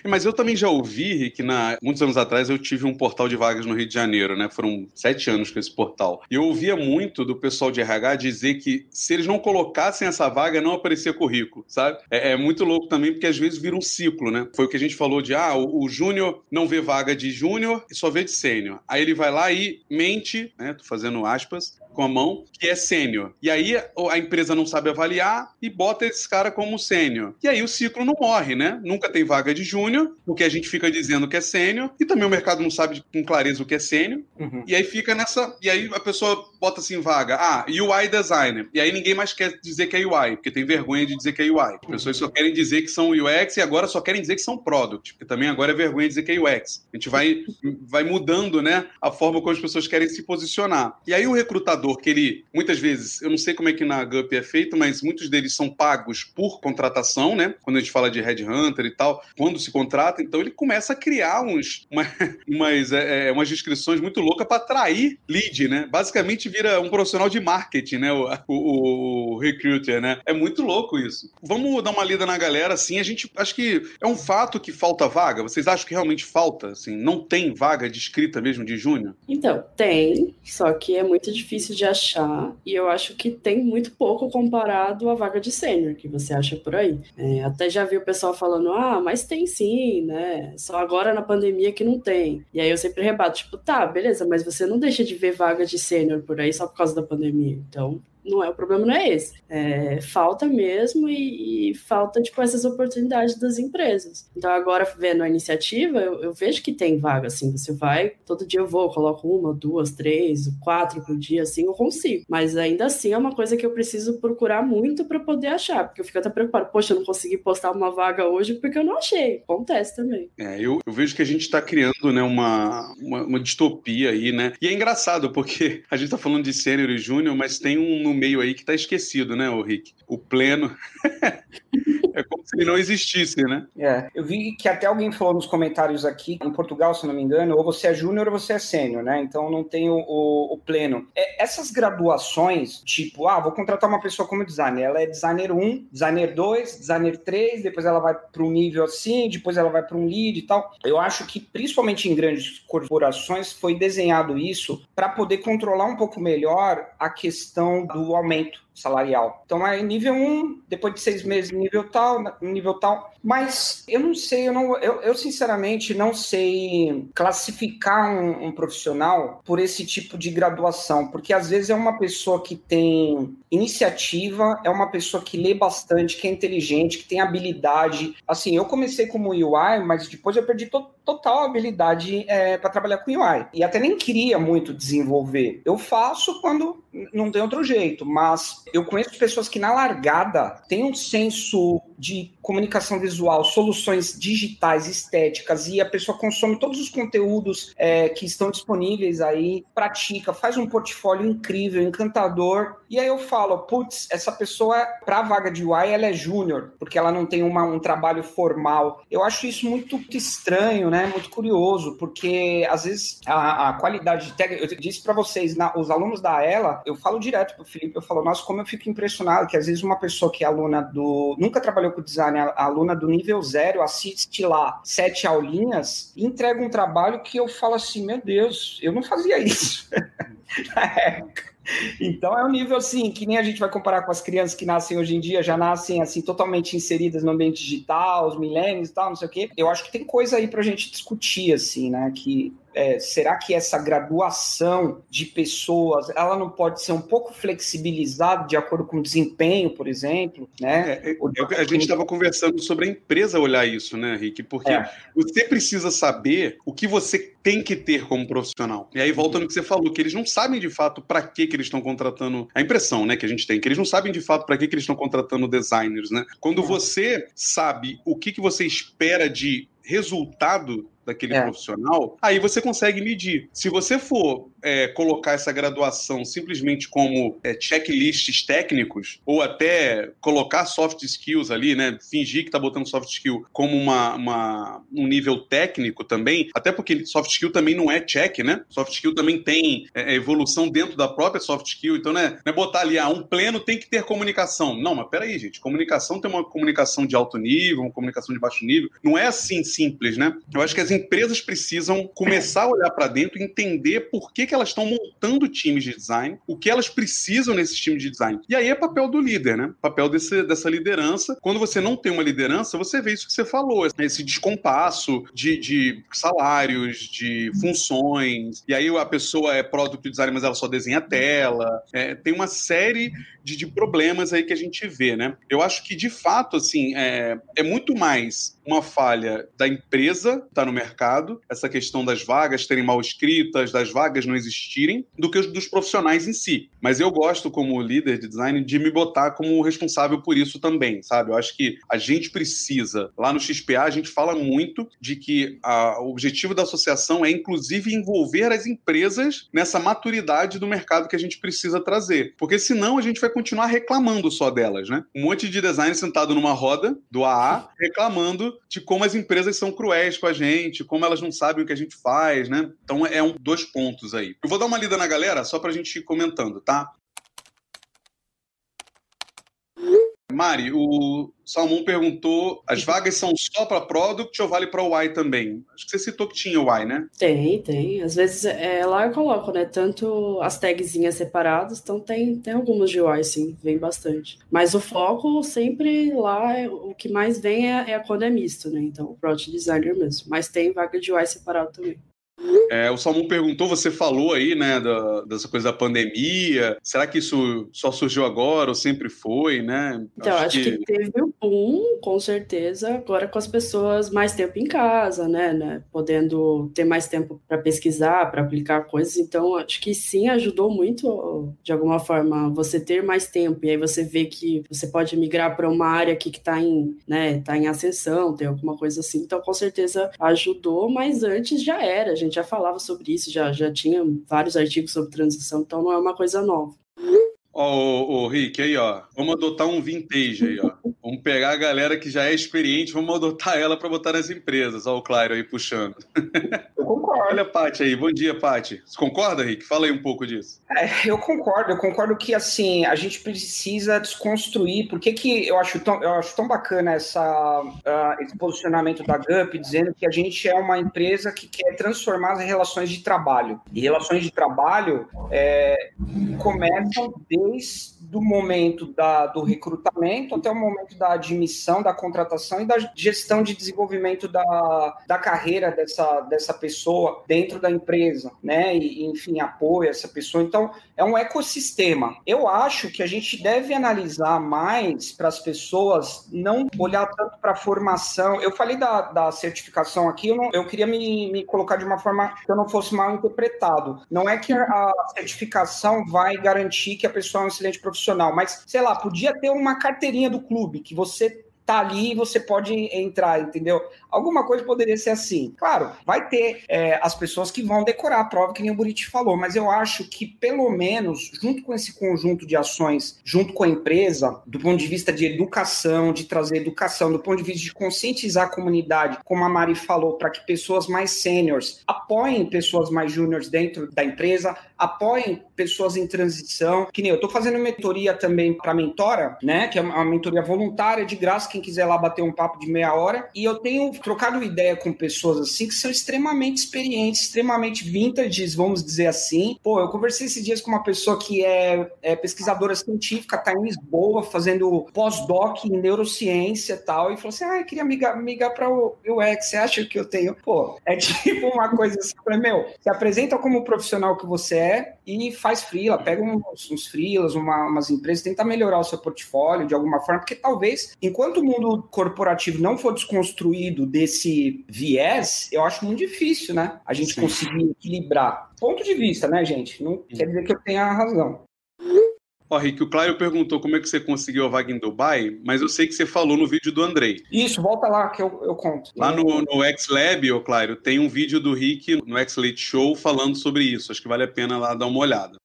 Mas eu também já ouvi que na, muitos anos atrás eu tive um portal de vagas no Rio de Janeiro, né? Foram sete anos com esse portal. E eu ouvia muito do pessoal de RH dizer que se eles não colocassem essa vaga, não aparecia currículo, sabe? É, é muito louco também, porque às vezes vira um ciclo, né? Foi o que a gente falou de, ah, o, o júnior não vê vaga de júnior e só vê de sênior. Aí ele vai lá e mente, né? Tô fazendo aspas, com a mão, que é sênior. E aí a empresa não sabe avaliar e bota esse cara como sênior. E aí o ciclo não morre, né? Nunca tem vaga de júnior, porque a gente fica dizendo que é sênior, e também o mercado não sabe com clareza o que é sênior. Uhum. E aí fica nessa. E aí a pessoa bota assim vaga, ah, UI designer. E aí ninguém mais quer dizer que é UI, porque tem vergonha de dizer que é UI. As pessoas só querem dizer que são UX e agora só querem dizer que são product, porque também agora é vergonha dizer que é UX. A gente vai, vai mudando, né, a forma como as pessoas querem se posicionar. E aí o recrutador, que ele, muitas vezes, eu não sei como é que na GUP é feito, mas muitos deles são pagos por contratação, né? Quando a gente fala de headhunter e tal, quando se contrata, então ele começa a criar uns, uma, umas, é, é umas descrições muito loucas para atrair lead, né? Basicamente vira um profissional de marketing, né? O, o, o, recruiter, né? É muito louco isso. Vamos dar uma lida na galera, assim. A gente acho que é um fato que falta vaga. Vocês acham que realmente falta? Assim, não tem vaga de escrita mesmo de júnior? Então, tem, só que é muito difícil de achar. E eu acho que tem muito pouco comparado à vaga de sênior que você acha por aí. É, até já vi o pessoal falando, ah, mas tem sim, né? Só agora na pandemia que não tem. E aí eu sempre rebato, tipo, tá, beleza, mas você não deixa de ver vaga de sênior por aí só por causa da pandemia. Então, não é o problema não é esse. É, falta mesmo e, e, falta tipo essas oportunidades das empresas. Então agora vendo a iniciativa, eu, eu, vejo que tem vaga assim. Você vai, todo dia eu vou, coloco uma, duas, três, quatro por dia, assim eu consigo. Mas ainda assim é uma coisa que eu preciso procurar muito para poder achar, porque eu fico até preocupado. Poxa, eu não consegui postar uma vaga hoje porque eu não achei. Acontece também. É, eu, eu vejo que a gente está criando né, uma, uma, uma, distopia aí, né? E é engraçado porque a gente está falando de sênior e júnior, mas tem um meio aí que tá esquecido, né, o Rick? O pleno. é como se ele não existisse, né? É, eu vi que até alguém falou nos comentários aqui, em Portugal, se não me engano, ou você é júnior ou você é sênior, né? Então não tem o, o, o, pleno. É, essa essas graduações, tipo, ah, vou contratar uma pessoa como designer, ela é designer 1, designer 2, designer 3, depois ela vai para um nível assim, depois ela vai para um lead e tal. Eu acho que, principalmente em grandes corporações, foi desenhado isso para poder controlar um pouco melhor a questão do aumento salarial. Então é nível 1, depois de seis meses, nível tal, nível tal. Mas eu não sei, eu, não, eu, eu sinceramente não sei classificar um, um, profissional por esse tipo de graduação, porque às vezes é uma pessoa que tem iniciativa, é uma pessoa que lê bastante, que é inteligente, que tem habilidade. Assim, eu comecei como UI, mas depois eu perdi to total habilidade é, para trabalhar com UI. E até nem queria muito desenvolver. Eu faço quando não tem outro jeito, mas eu conheço pessoas que na largada têm um senso de comunicação visual, soluções digitais, estéticas, e a pessoa consome todos os conteúdos é, que estão disponíveis aí, pratica, faz um portfólio incrível, encantador, e aí eu falo, putz, essa pessoa, para a vaga de UI, ela é júnior, porque ela não tem uma, um trabalho formal. Eu acho isso muito estranho, né? Muito curioso, porque às vezes a, a qualidade de técnica, eu disse para vocês, na, os alunos da ELA, eu falo direto pro Felipe, eu falo, nossa, como eu fico impressionado que às vezes uma pessoa que é aluna do. nunca trabalhou com design, a aluna do nível zero, assiste lá sete aulinhas e entrega um trabalho que eu falo assim, meu Deus, eu não fazia isso na época. Então é um nível assim, que nem a gente vai comparar com as crianças que nascem hoje em dia, já nascem assim totalmente inseridas no ambiente digital, os milênios e tal, não sei o quê. Eu acho que tem coisa aí pra gente discutir assim, né, que é, será que essa graduação de pessoas ela não pode ser um pouco flexibilizada de acordo com o desempenho, por exemplo? Né? É, é, a gente estava conversando sobre a empresa olhar isso, né, Rick? Porque é. você precisa saber o que você tem que ter como profissional. E aí volta no que você falou, que eles não sabem de fato para que, que eles estão contratando. A impressão né, que a gente tem, que eles não sabem de fato para que, que eles estão contratando designers. Né? Quando é. você sabe o que, que você espera de resultado daquele é. profissional, aí você consegue medir. Se você for é, colocar essa graduação simplesmente como é, checklists técnicos, ou até colocar soft skills ali, né? Fingir que está botando soft skill como uma, uma, um nível técnico também, até porque soft skill também não é check, né? Soft skill também tem é, evolução dentro da própria soft skill, então né, não é botar ali, ah, um pleno tem que ter comunicação. Não, mas peraí, gente, comunicação tem uma comunicação de alto nível, uma comunicação de baixo nível, não é assim simples, né? Eu acho que as empresas precisam começar a olhar para dentro e entender por que, que elas estão montando times de design, o que elas precisam nesses times de design. E aí é papel do líder, né? Papel desse, dessa liderança. Quando você não tem uma liderança, você vê isso que você falou, esse descompasso de, de salários, de funções. E aí a pessoa é product design, mas ela só desenha tela. É, tem uma série de, de, problemas aí que a gente vê, né? Eu acho que, de fato, assim, é, é muito mais uma falha da empresa estar tá no mercado, essa questão das vagas terem mal escritas, das vagas não existirem, do que dos profissionais em si. Mas eu gosto, como líder de design, de me botar como responsável por isso também, sabe? Eu acho que a gente precisa, lá no XPA, a gente fala muito de que a, o objetivo da associação é, inclusive, envolver as empresas nessa maturidade do mercado que a gente precisa trazer. Porque senão a gente vai continuar reclamando só delas, né? Um monte de design sentado numa roda do AA reclamando de como as empresas são cruéis com a gente, como elas não sabem o que a gente faz, né? Então é um dois pontos aí. Eu vou dar uma lida na galera só pra gente ir comentando, tá? Mari, o Salmão perguntou: as vagas são só para Product ou vale para o Y também? Acho que você citou que tinha Y, né? Tem, tem. Às vezes é, lá eu coloco, né? Tanto as tagzinhas separadas, então tem, tem algumas de UI, sim, vem bastante. Mas o foco sempre lá, o que mais vem é, é quando é misto, né? Então, o Product Designer mesmo. Mas tem vaga de UI separado também. É, o Salmão perguntou, você falou aí, né, da, dessa coisa da pandemia. Será que isso só surgiu agora ou sempre foi, né? Então, acho, acho que... que... teve um boom, com certeza, agora com as pessoas mais tempo em casa, né, né podendo ter mais tempo para pesquisar, para aplicar coisas. Então, acho que sim, ajudou muito, de alguma forma, você ter mais tempo. E aí você vê que você pode migrar para uma área aqui que está em, né, tá em ascensão, tem alguma coisa assim. Então, com certeza ajudou, mas antes já era, gente já falava sobre isso, já, já tinha vários artigos sobre transição, então não é uma coisa nova. Ó, oh, Rick, aí, ó. Vamos adotar um vintage aí, ó. Vamos pegar a galera que já é experiente, vamos adotar ela para botar nas empresas. Olha o Claro aí puxando. Eu concordo. Olha a Paty aí. Bom dia, Paty. Você concorda, Rick? Fala aí um pouco disso. É, eu concordo. Eu concordo que, assim, a gente precisa desconstruir. Por que, que eu, acho tão, eu acho tão bacana essa, uh, esse posicionamento da GUP, dizendo que a gente é uma empresa que quer transformar as relações de trabalho. E relações de trabalho é, começam desde o momento da, do recrutamento até o momento da admissão, da contratação e da gestão de desenvolvimento da, da carreira dessa, dessa pessoa dentro da empresa, né? E, enfim, apoio essa pessoa. Então, é um ecossistema. Eu acho que a gente deve analisar mais para as pessoas não olhar tanto para a formação. Eu falei da, da certificação aqui, eu, não, eu queria me, me colocar de uma forma que eu não fosse mal interpretado. Não é que a certificação vai garantir que a pessoa é um excelente profissional, mas, sei lá, podia ter uma carteirinha do clube que você tá ali e você pode entrar, entendeu? Alguma coisa poderia ser assim. Claro, vai ter é, as pessoas que vão decorar a prova, que nem o Buriti falou, mas eu acho que, pelo menos, junto com esse conjunto de ações, junto com a empresa, do ponto de vista de educação, de trazer educação, do ponto de vista de conscientizar a comunidade, como a Mari falou, para que pessoas mais sêniores apoiem pessoas mais júniores dentro da empresa, apoiem pessoas em transição, que nem eu estou fazendo mentoria também para mentora, né, que é uma mentoria voluntária de graça quem quiser lá bater um papo de meia hora. E eu tenho trocado ideia com pessoas assim que são extremamente experientes, extremamente vintages, vamos dizer assim. Pô, eu conversei esses dias com uma pessoa que é, é pesquisadora científica, tá em Lisboa, fazendo pós-doc em neurociência e tal, e falou assim: ah, eu queria migar, migar para o UX, você acha que eu tenho? Pô, é tipo uma coisa assim, meu, se apresenta como profissional que você é e faz freela, pega uns, uns freelas, uma, umas empresas, tenta melhorar o seu portfólio de alguma forma, porque talvez, enquanto o mundo corporativo não for desconstruído desse viés, eu acho muito difícil, né? A gente Sim. conseguir equilibrar. Ponto de vista, né, gente? Não Sim. quer dizer que eu tenha razão. Ó, Rick, o Claio perguntou como é que você conseguiu a vaga em Dubai, mas eu sei que você falou no vídeo do Andrei. Isso, volta lá que eu, eu conto. Lá no, no X-Lab, ô Claio, tem um vídeo do Rick no X-Late Show falando sobre isso. Acho que vale a pena lá dar uma olhada.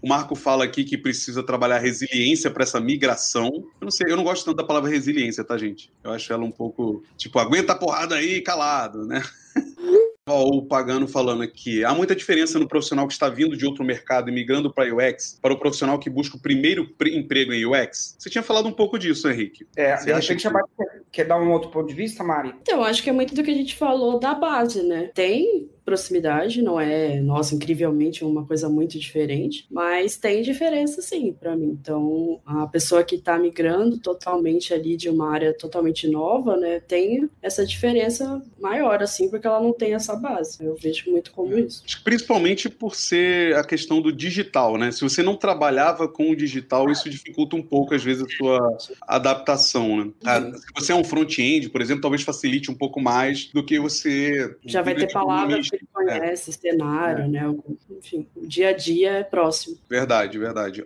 O Marco fala aqui que precisa trabalhar resiliência para essa migração. Eu não sei, eu não gosto tanto da palavra resiliência, tá, gente? Eu acho ela um pouco, tipo, aguenta a porrada aí, calado, né? o Pagano falando aqui. Há muita diferença no profissional que está vindo de outro mercado e migrando para UX para o profissional que busca o primeiro emprego em UX? Você tinha falado um pouco disso, Henrique. É, Você de repente que... quer dar um outro ponto de vista, Mari? Então, acho que é muito do que a gente falou da base, né? Tem proximidade, não é, nossa, incrivelmente uma coisa muito diferente, mas tem diferença sim para mim. Então, a pessoa que está migrando totalmente ali de uma área totalmente nova, né, tem essa diferença maior assim, porque ela não tem essa base. Eu vejo muito como é. isso. Principalmente por ser a questão do digital, né? Se você não trabalhava com o digital, isso dificulta um pouco às vezes a sua adaptação, né? Ah, se você é um front-end, por exemplo, talvez facilite um pouco mais do que você já vai ter palavras conhece, é. cenário, é. né? Enfim, o dia a dia é próximo. Verdade, verdade.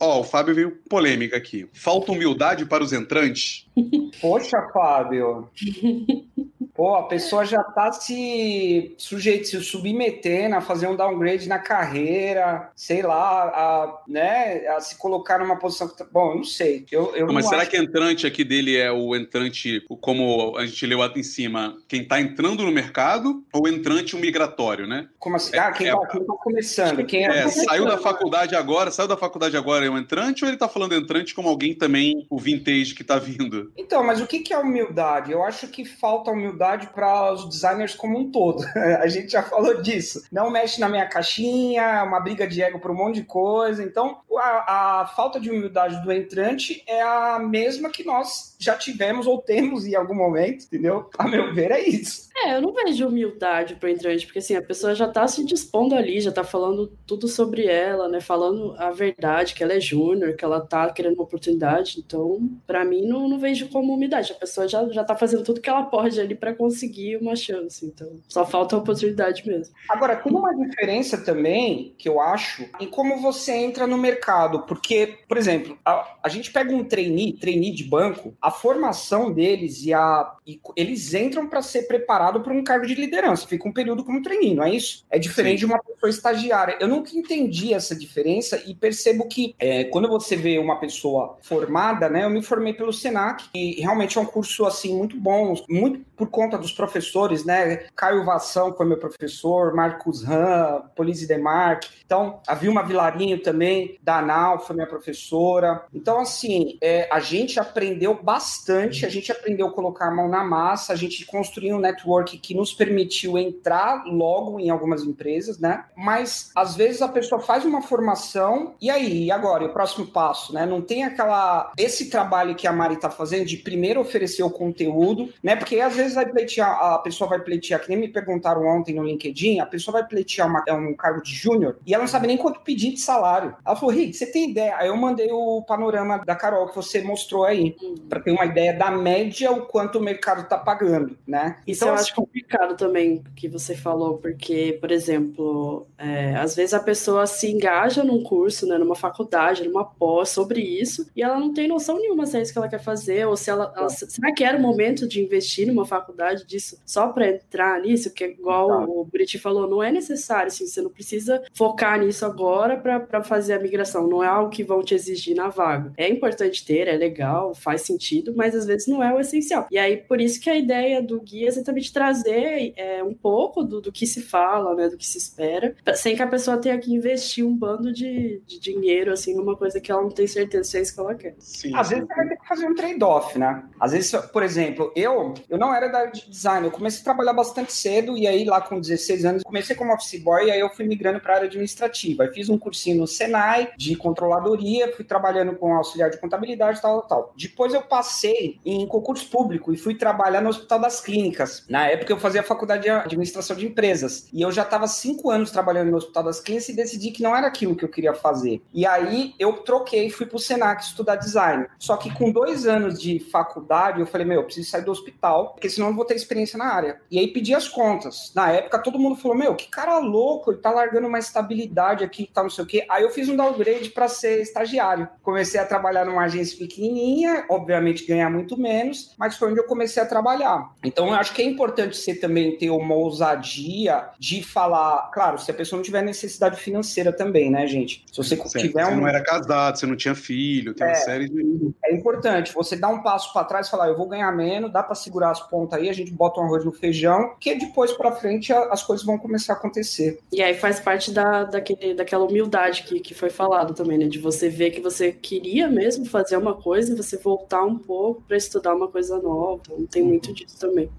Ó, oh, o Fábio veio polêmica aqui. Falta humildade para os entrantes? Poxa, Fábio. Pô, a pessoa já tá se sujeito, se submetendo a fazer um downgrade na carreira, sei lá, a, né, a se colocar numa posição que. Tá, bom, eu não sei. Eu, eu não, mas será acho... que entrante aqui dele é o entrante, como a gente leu em cima, quem tá entrando no mercado ou entrante um migratório, né? Como assim? Ah, quem, é, tá, quem tá começando? Quem é, é saiu da faculdade agora, saiu da faculdade agora é um entrante ou ele tá falando entrante como alguém também, o vintage que tá vindo? Então, mas o que é humildade? Eu acho que falta humildade para os designers como um todo. a gente já falou disso. Não mexe na minha caixinha, uma briga de ego para um monte de coisa. Então, a, a falta de humildade do entrante é a mesma que nós já tivemos ou temos em algum momento, entendeu? A meu ver, é isso. É, eu não vejo humildade pro entrante, porque assim, a pessoa já tá se dispondo ali, já tá falando tudo sobre ela, né? Falando a verdade, que ela é júnior, que ela tá querendo uma oportunidade. Então, para mim, não, não vejo como humildade. A pessoa já, já tá fazendo tudo que ela pode ali para conseguir uma chance. Então, só falta a oportunidade mesmo. Agora, tem uma diferença também que eu acho em como você entra no mercado. Porque, por exemplo, a, a gente pega um trainee, trainee de banco, a formação deles e a. E eles entram para ser preparados preparado para um cargo de liderança, fica um período como treininho, não é isso? É diferente Sim. de uma pessoa estagiária. Eu nunca entendi essa diferença e percebo que é, quando você vê uma pessoa formada, né? Eu me formei pelo Senac e realmente é um curso assim muito bom, muito por conta dos professores, né? Caio Vação foi meu professor, Marcos Ram, Polise Demarque. Então, a Vilma Vilarinho também, da ANAL, foi minha professora. Então, assim, é, a gente aprendeu bastante, a gente aprendeu a colocar a mão na massa, a gente construiu um network que nos permitiu entrar logo em algumas empresas, né? Mas, às vezes, a pessoa faz uma formação, e aí, e agora? E o próximo passo, né? Não tem aquela... Esse trabalho que a Mari está fazendo de primeiro oferecer o conteúdo, né? Porque, às vezes, vai pleitear, a pessoa vai pleitear, que nem me perguntaram ontem no LinkedIn, a pessoa vai pleitear uma, um cargo de júnior e ela não sabe nem quanto pedir de salário. Ela falou, Rick, você tem ideia? Aí eu mandei o panorama da Carol que você mostrou aí, para ter uma ideia da média o quanto o mercado está pagando, né? Isso então, eu acho complicado também que você falou, porque, por exemplo, é, às vezes a pessoa se engaja num curso, né, numa faculdade, numa pós sobre isso, e ela não tem noção nenhuma se é isso que ela quer fazer, ou se ela, ela será que era o momento de investir numa faculdade disso só para entrar nisso, que é igual tá. o Briti falou, não é necessário, assim, você não precisa focar nisso agora para fazer a migração, não é algo que vão te exigir na vaga. É importante ter, é legal, faz sentido, mas às vezes não é o essencial. E aí, por isso que a ideia do guia é exatamente trazer é, um pouco do, do que se fala, né, do que se espera, sem que a pessoa tenha que investir um bando de, de dinheiro, assim, numa coisa que ela não tem certeza se é isso que ela quer. Sim, Às vezes você vai ter que fazer um trade-off, né? Às vezes, por exemplo, eu, eu não era da de design. Eu comecei a trabalhar bastante cedo e aí lá com 16 anos comecei como office boy e aí eu fui migrando para a área administrativa. Eu fiz um cursinho no Senai de controladoria, fui trabalhando com auxiliar de contabilidade, tal, tal. Depois eu passei em concurso público e fui trabalhar no Hospital das Clínicas. Na época eu fazia faculdade de administração de empresas e eu já estava cinco anos trabalhando no Hospital das Clínicas e decidi que não era aquilo que eu queria fazer. E aí eu troquei, fui para o Senac estudar design. Só que com dois anos de faculdade eu falei, meu, eu preciso sair do hospital, porque senão eu vou ter experiência na área. E aí pedi as contas. Na época, todo mundo falou: Meu, que cara louco, ele tá largando uma estabilidade aqui, tá não sei o quê. Aí eu fiz um downgrade para ser estagiário. Comecei a trabalhar numa agência pequenininha, obviamente ganhar muito menos, mas foi onde eu comecei a trabalhar. Então eu acho que é importante você também ter uma ousadia de falar, claro, se a pessoa não tiver necessidade financeira também, né, gente? Se você certo. tiver um. Você não era casado, você não tinha filho, tem é, uma série de. É importante você dar um passo para trás e falar: eu vou ganhar menos, dá para segurar as pontas aí, a gente bota um arroz no feijão, que depois para frente as coisas vão começar a acontecer. E aí faz parte da, daquele, daquela humildade que, que foi falado também, né? De você ver que você queria mesmo fazer uma coisa e você voltar um pouco para estudar uma coisa nova. Tem muito disso também.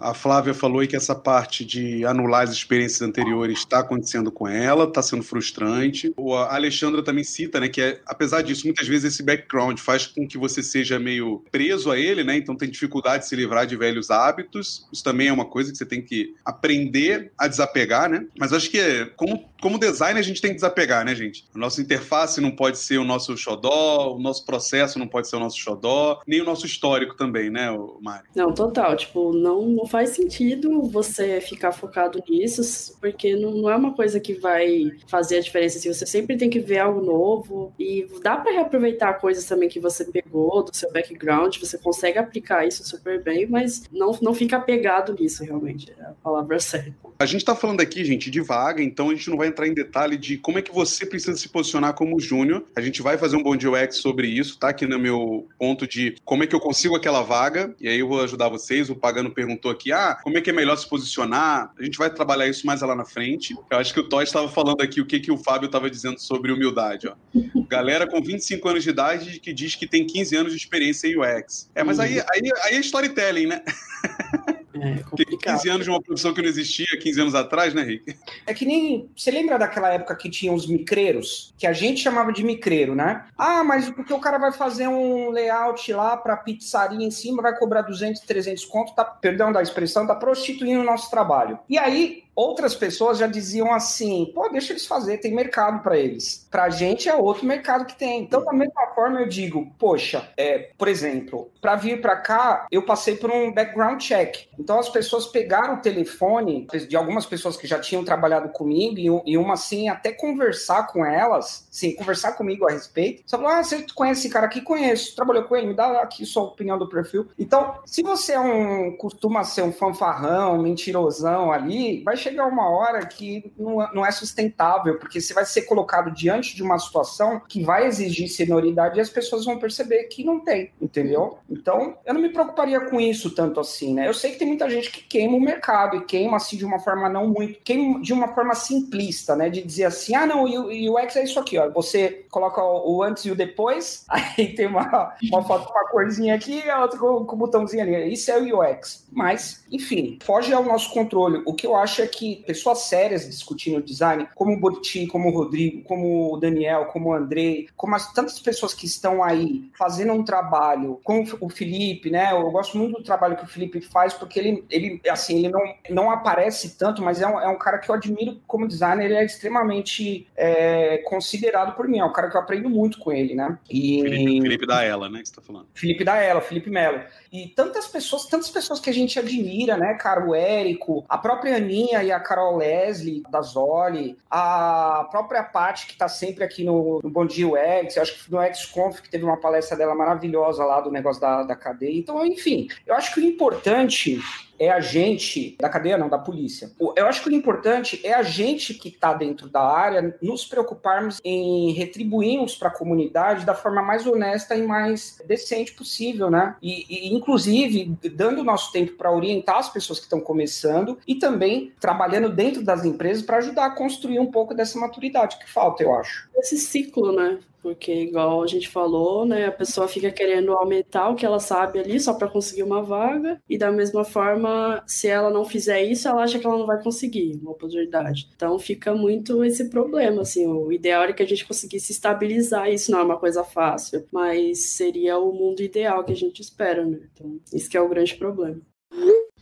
A Flávia falou aí que essa parte de anular as experiências anteriores está acontecendo com ela, está sendo frustrante. A Alexandra também cita, né, que é, apesar disso, muitas vezes esse background faz com que você seja meio preso a ele, né? Então tem dificuldade de se livrar de velhos hábitos. Isso também é uma coisa que você tem que aprender a desapegar, né? Mas acho que como como designer a gente tem que desapegar, né, gente? A nossa interface não pode ser o nosso xodó, o nosso processo não pode ser o nosso xodó, nem o nosso histórico também, né, Mari? Não, total. Tipo, não não faz sentido você ficar focado nisso, porque não, não é uma coisa que vai fazer a diferença. Assim, você sempre tem que ver algo novo e dá para reaproveitar coisas também que você pegou do seu background, você consegue aplicar isso super bem, mas não, não fica apegado nisso, realmente. É a palavra certa. A gente tá falando aqui, gente, de vaga, então a gente não vai entrar em detalhe de como é que você precisa se posicionar como júnior. A gente vai fazer um bom UX sobre isso, tá? Aqui no meu ponto de como é que eu consigo aquela vaga, e aí eu vou ajudar vocês. O Pagano perguntou aqui, ah, como é que é melhor se posicionar? A gente vai trabalhar isso mais lá na frente. Eu acho que o Toy estava falando aqui o que, que o Fábio estava dizendo sobre humildade, ó. Galera com 25 anos de idade que diz que tem 15 anos de experiência em UX. É, mas aí, aí, aí é storytelling, né? É complicado. 15 anos de uma profissão que não existia 15 anos atrás, né, Rick? É que nem. Você lembra daquela época que tinha os micreiros? Que a gente chamava de micreiro, né? Ah, mas porque o cara vai fazer um layout lá para pizzaria em cima, vai cobrar 200, 300 conto, tá, perdão da expressão, tá prostituindo o nosso trabalho. E aí, outras pessoas já diziam assim: pô, deixa eles fazer, tem mercado para eles. Para a gente é outro mercado que tem. Então, da mesma forma, eu digo: poxa, é, por exemplo, para vir para cá, eu passei por um background check. Então, as pessoas pegaram o telefone de algumas pessoas que já tinham trabalhado comigo e, uma assim, até conversar com elas, sim, conversar comigo a respeito. Só falou: ah, você conhece esse cara aqui? Conheço. Trabalhou com ele? Me dá aqui sua opinião do perfil. Então, se você é um costuma ser um fanfarrão, mentirosão ali, vai chegar uma hora que não, não é sustentável, porque você vai ser colocado diante de uma situação que vai exigir senioridade e as pessoas vão perceber que não tem, entendeu? Então, eu não me preocuparia com isso tanto assim, né? Eu sei que tem muita gente que queima o mercado e queima assim de uma forma não muito, queima de uma forma simplista, né? De dizer assim, ah, não, o UX é isso aqui, ó. Você coloca o antes e o depois, aí tem uma, uma foto com uma corzinha aqui e a outra com, com o botãozinho ali. Isso é o UX. Mas, enfim, foge ao nosso controle. O que eu acho é que pessoas sérias discutindo design, como o Burti, como o Rodrigo, como o Daniel, como o Andrei, como as tantas pessoas que estão aí fazendo um trabalho, como o Felipe, né? Eu gosto muito do trabalho que o Felipe faz, porque ele, ele assim, ele não, não aparece tanto, mas é um, é um cara que eu admiro como designer, ele é extremamente é, considerado por mim, é um cara que eu aprendo muito com ele, né? E... Felipe, Felipe da Ela, né, que você tá falando. Felipe da Ela, Felipe Melo. E tantas pessoas, tantas pessoas que a gente admira, né, cara? O Érico, a própria Aninha e a Carol Leslie, da Zoli, a própria Paty, que tá sempre aqui no, no Bom Dia UX, acho que no XConf, que teve uma palestra dela maravilhosa lá do negócio da, da cadeia. Então, enfim, eu acho que o importante é a gente, da cadeia não, da polícia. Eu acho que o importante é a gente que está dentro da área nos preocuparmos em retribuirmos para a comunidade da forma mais honesta e mais decente possível, né? E, e inclusive, dando nosso tempo para orientar as pessoas que estão começando e também trabalhando dentro das empresas para ajudar a construir um pouco dessa maturidade que falta, eu acho. Esse ciclo, né? Porque, igual a gente falou, né, a pessoa fica querendo aumentar o que ela sabe ali só para conseguir uma vaga, e da mesma forma, se ela não fizer isso, ela acha que ela não vai conseguir uma oportunidade. Então fica muito esse problema, assim, o ideal é que a gente conseguisse estabilizar isso, não é uma coisa fácil, mas seria o mundo ideal que a gente espera, né? Então, isso que é o grande problema.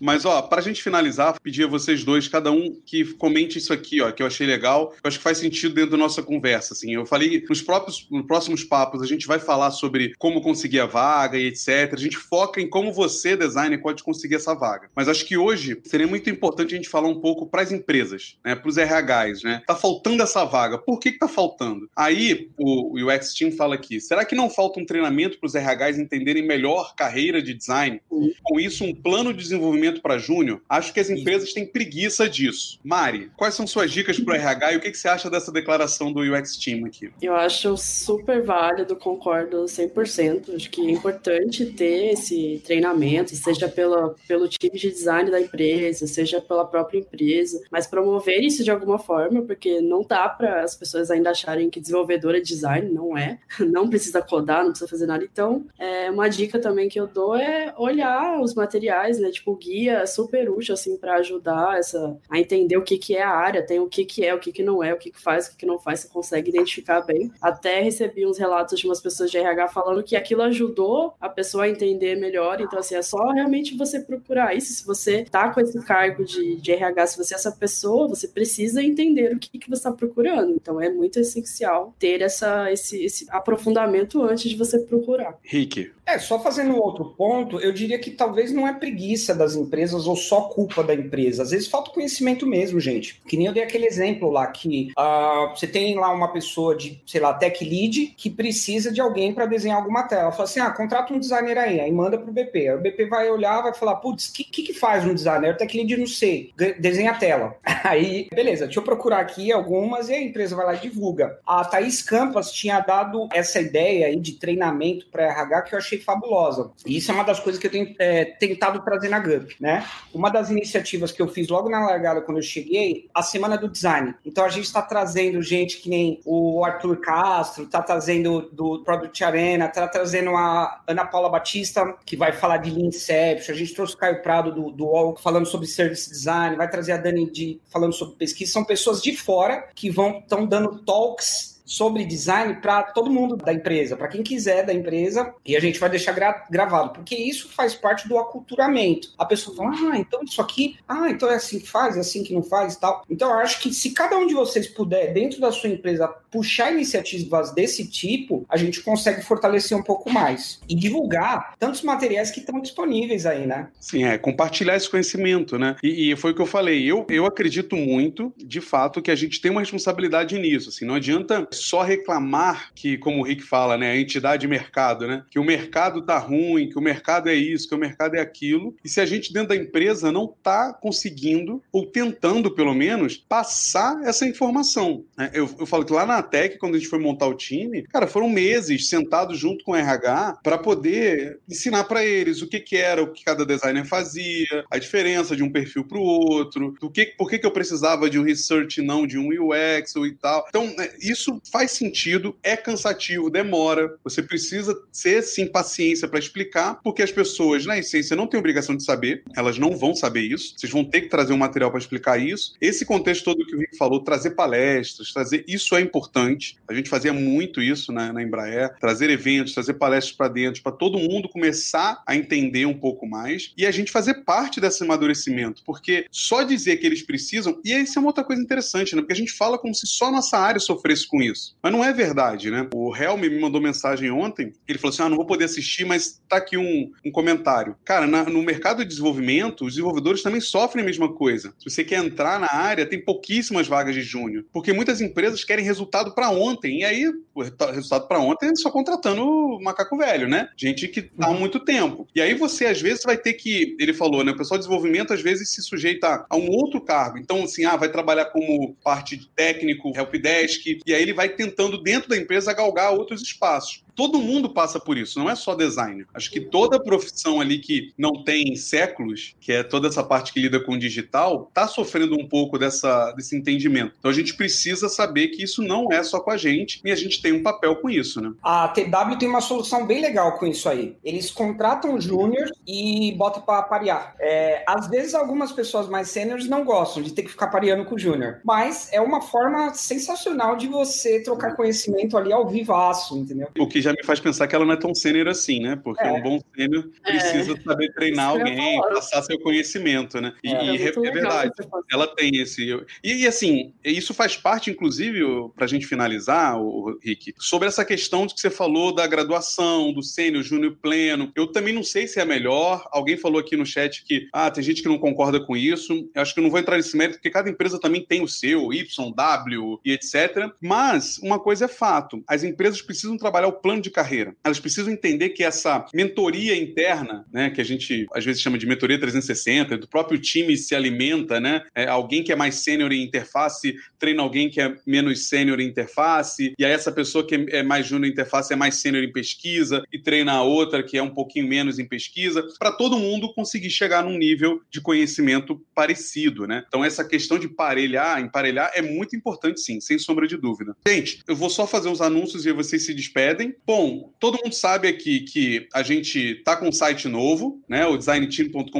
Mas, ó, pra gente finalizar, pedir a vocês dois, cada um, que comente isso aqui, ó, que eu achei legal, eu acho que faz sentido dentro da nossa conversa, assim. Eu falei, nos, próprios, nos próximos papos, a gente vai falar sobre como conseguir a vaga e etc. A gente foca em como você, designer, pode conseguir essa vaga. Mas acho que hoje seria muito importante a gente falar um pouco para as empresas, né, para os RHs, né? Tá faltando essa vaga. Por que que tá faltando? Aí, o, UX Team fala aqui, será que não falta um treinamento para os RHs entenderem melhor carreira de design? Com isso, um plano de desenvolvimento para júnior, acho que as empresas têm preguiça disso. Mari, quais são suas dicas para o RH e o que, que você acha dessa declaração do UX Team aqui? Eu acho super válido, concordo 100%. Acho que é importante ter esse treinamento, seja pela, pelo time de design da empresa, seja pela própria empresa, mas promover isso de alguma forma, porque não dá para as pessoas ainda acharem que desenvolvedor é design, não é. Não precisa codar, não precisa fazer nada. Então, é, uma dica também que eu dou é olhar os materiais, né? Tipo, guia guia super útil, assim, para ajudar essa, a entender o que, que é a área, tem o que, que é, o que, que não é, o que, que faz, o que, que não faz, você consegue identificar bem. Até recebi uns relatos de umas pessoas de RH falando que aquilo ajudou a pessoa a entender melhor, então, assim, é só realmente você procurar isso. Se você tá com esse cargo de, de RH, se você é essa pessoa, você precisa entender o que, que você está procurando. Então, é muito essencial ter essa, esse, esse aprofundamento antes de você procurar. Rick. É, só fazendo um outro ponto, eu diria que talvez não é preguiça das empresas ou só culpa da empresa. Às vezes falta conhecimento mesmo, gente. Que nem eu dei aquele exemplo lá que uh, você tem lá uma pessoa de, sei lá, tech lead que precisa de alguém para desenhar alguma tela. Fala assim: ah, contrata um designer aí, aí manda pro BP. Aí o BP vai olhar, vai falar: putz, o que, que, que, faz um designer? Tech lead não sei, desenha a tela. Aí, beleza, deixa eu procurar aqui algumas e a empresa vai lá e divulga. A Thaís Campas tinha dado essa ideia aí de treinamento para RH que eu achei fabulosa. E isso é uma das coisas que eu tenho é, tentado trazer na GUP né? Uma das iniciativas que eu fiz logo na largada quando eu cheguei, a semana do design. Então a gente está trazendo gente que nem o Arthur Castro, está trazendo do Product Arena, está trazendo a Ana Paula Batista, que vai falar de Lean Inception, a gente trouxe o Caio Prado do, do UOL falando sobre service design, vai trazer a Dani de, falando sobre pesquisa, são pessoas de fora que vão estão dando talks sobre design para todo mundo da empresa, para quem quiser da empresa, e a gente vai deixar gra gravado, porque isso faz parte do aculturamento. A pessoa fala, ah, então isso aqui, ah, então é assim que faz, é assim que não faz e tal. Então eu acho que se cada um de vocês puder, dentro da sua empresa, puxar iniciativas desse tipo, a gente consegue fortalecer um pouco mais. E divulgar tantos materiais que estão disponíveis aí, né? Sim, é, compartilhar esse conhecimento, né? E, e, foi o que eu falei. Eu, eu acredito muito, de fato, que a gente tem uma responsabilidade nisso. Assim, não adianta só reclamar que, como o Rick fala, né, a entidade mercado, né? Que o mercado tá ruim, que o mercado é isso, que o mercado é aquilo. E se a gente dentro da empresa não tá conseguindo, ou tentando pelo menos, passar essa informação. Né? Eu, eu falo que lá na Tech, quando a gente foi montar o time, cara, foram meses sentados junto com o RH para poder ensinar para eles o que, que era, o que cada designer fazia, a diferença de um perfil para o outro, do que, por que, que eu precisava de um research e não de um UX e tal. Então, né, isso faz sentido, é cansativo, demora. Você precisa ser, sim, paciência para explicar, porque as pessoas, na essência, não têm obrigação de saber, elas não vão saber isso. Vocês vão ter que trazer um material para explicar isso. Esse contexto todo que o Rick falou, trazer palestras, trazer isso é importante. A gente fazia muito isso né, na Embraer, trazer eventos, trazer palestras para dentro, para todo mundo começar a entender um pouco mais e a gente fazer parte desse amadurecimento, porque só dizer que eles precisam, e essa é uma outra coisa interessante, né? Porque a gente fala como se só nossa área sofresse com isso. Mas não é verdade, né? O Helm me mandou mensagem ontem, ele falou assim: ah, não vou poder assistir, mas tá aqui um, um comentário. Cara, na, no mercado de desenvolvimento, os desenvolvedores também sofrem a mesma coisa. Se você quer entrar na área, tem pouquíssimas vagas de júnior, porque muitas empresas querem resultado para ontem, e aí o resultado para ontem é só contratando macaco velho, né? Gente que tá há uhum. muito tempo. E aí você, às vezes, vai ter que, ele falou, né? O pessoal de desenvolvimento, às vezes, se sujeita a um outro cargo. Então, assim, ah, vai trabalhar como parte de técnico, helpdesk, e aí ele vai tentando, dentro da empresa, galgar outros espaços todo mundo passa por isso, não é só designer. Acho que toda profissão ali que não tem séculos, que é toda essa parte que lida com o digital, está sofrendo um pouco dessa, desse entendimento. Então a gente precisa saber que isso não é só com a gente e a gente tem um papel com isso, né? A TW tem uma solução bem legal com isso aí. Eles contratam júnior e botam para parear. É, às vezes algumas pessoas mais sêniores não gostam de ter que ficar pareando com o júnior, mas é uma forma sensacional de você trocar conhecimento ali ao vivaço, entendeu? O que já já me faz pensar que ela não é tão sênior assim, né? Porque é. um bom sênior precisa é. saber treinar alguém, passar seu conhecimento, né? E é, é, é verdade, ela tem esse. E, e, assim, isso faz parte, inclusive, para a gente finalizar, o Rick, sobre essa questão de que você falou da graduação, do sênior, júnior pleno. Eu também não sei se é melhor. Alguém falou aqui no chat que ah, tem gente que não concorda com isso. Eu acho que eu não vou entrar nesse mérito, porque cada empresa também tem o seu, Y, W e etc. Mas uma coisa é fato: as empresas precisam trabalhar o plano plano de carreira. Elas precisam entender que essa mentoria interna, né, que a gente às vezes chama de mentoria 360, do próprio time se alimenta, né? É, alguém que é mais sênior em interface treina alguém que é menos sênior em interface, e aí essa pessoa que é mais júnior em interface é mais sênior em pesquisa e treina a outra que é um pouquinho menos em pesquisa, para todo mundo conseguir chegar num nível de conhecimento parecido, né? Então essa questão de parelhar, emparelhar é muito importante sim, sem sombra de dúvida. Gente, eu vou só fazer uns anúncios e vocês se despedem. Bom, todo mundo sabe aqui que a gente tá com um site novo, né? O designteam.com.br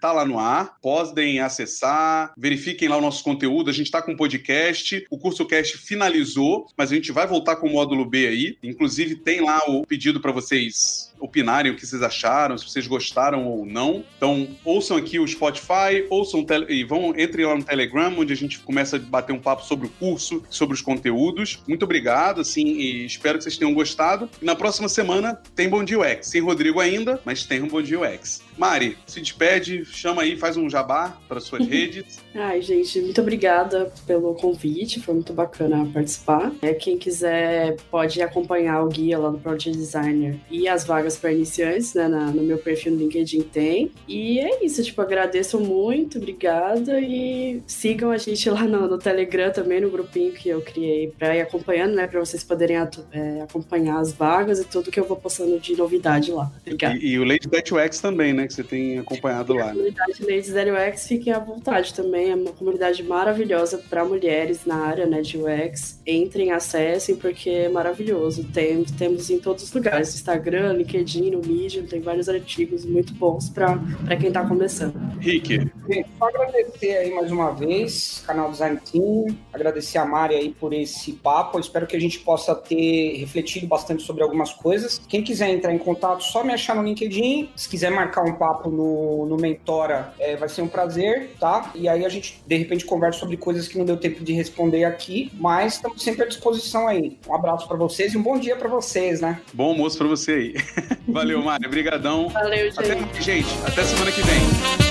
tá lá no ar. Podem acessar, verifiquem lá o nosso conteúdo. A gente tá com um podcast. O curso cast finalizou, mas a gente vai voltar com o módulo B aí. Inclusive tem lá o pedido para vocês opinarem o que vocês acharam, se vocês gostaram ou não. Então, ouçam aqui o Spotify, ouçam e vão entrem lá no Telegram, onde a gente começa a bater um papo sobre o curso, sobre os conteúdos. Muito obrigado, assim, e espero que vocês tenham gostado. E na próxima semana tem Bom Dia UX. Sem Rodrigo ainda, mas tem um Bom Dia UX. Mari, se despede, chama aí, faz um jabá para suas redes. Ai, gente, muito obrigada pelo convite, foi muito bacana participar. É, quem quiser pode acompanhar o guia lá do Project Designer e as vagas para iniciantes, né, na, no meu perfil no LinkedIn tem. E é isso, tipo, agradeço muito, obrigada e sigam a gente lá no, no Telegram também, no grupinho que eu criei para ir acompanhando, né, para vocês poderem é, acompanhar as vagas e tudo que eu vou postando de novidade lá. Obrigada. E, e o Lady UX também, né? Né? Que você tem acompanhado lá. A comunidade Ladies da UX fiquem à vontade também. É uma comunidade maravilhosa para mulheres na área né, de UX. Entrem, acessem, porque é maravilhoso. Tem, temos em todos os lugares: Instagram, LinkedIn, no Medium, tem vários artigos muito bons para quem está começando. Rick. Só agradecer aí mais uma vez, canal Design Team, agradecer a Mari aí por esse papo. Eu espero que a gente possa ter refletido bastante sobre algumas coisas. Quem quiser entrar em contato, só me achar no LinkedIn. Se quiser marcar um papo no, no Mentora, é, vai ser um prazer, tá? E aí a gente, de repente, conversa sobre coisas que não deu tempo de responder aqui, mas estamos sempre à disposição aí. Um abraço para vocês e um bom dia para vocês, né? Bom almoço para você aí. Valeu, Mário. Obrigadão. Valeu, gente. Até, gente. Até semana que vem.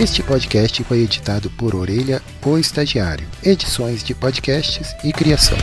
Este podcast foi editado por Orelha, o Estagiário. Edições de podcasts e criação.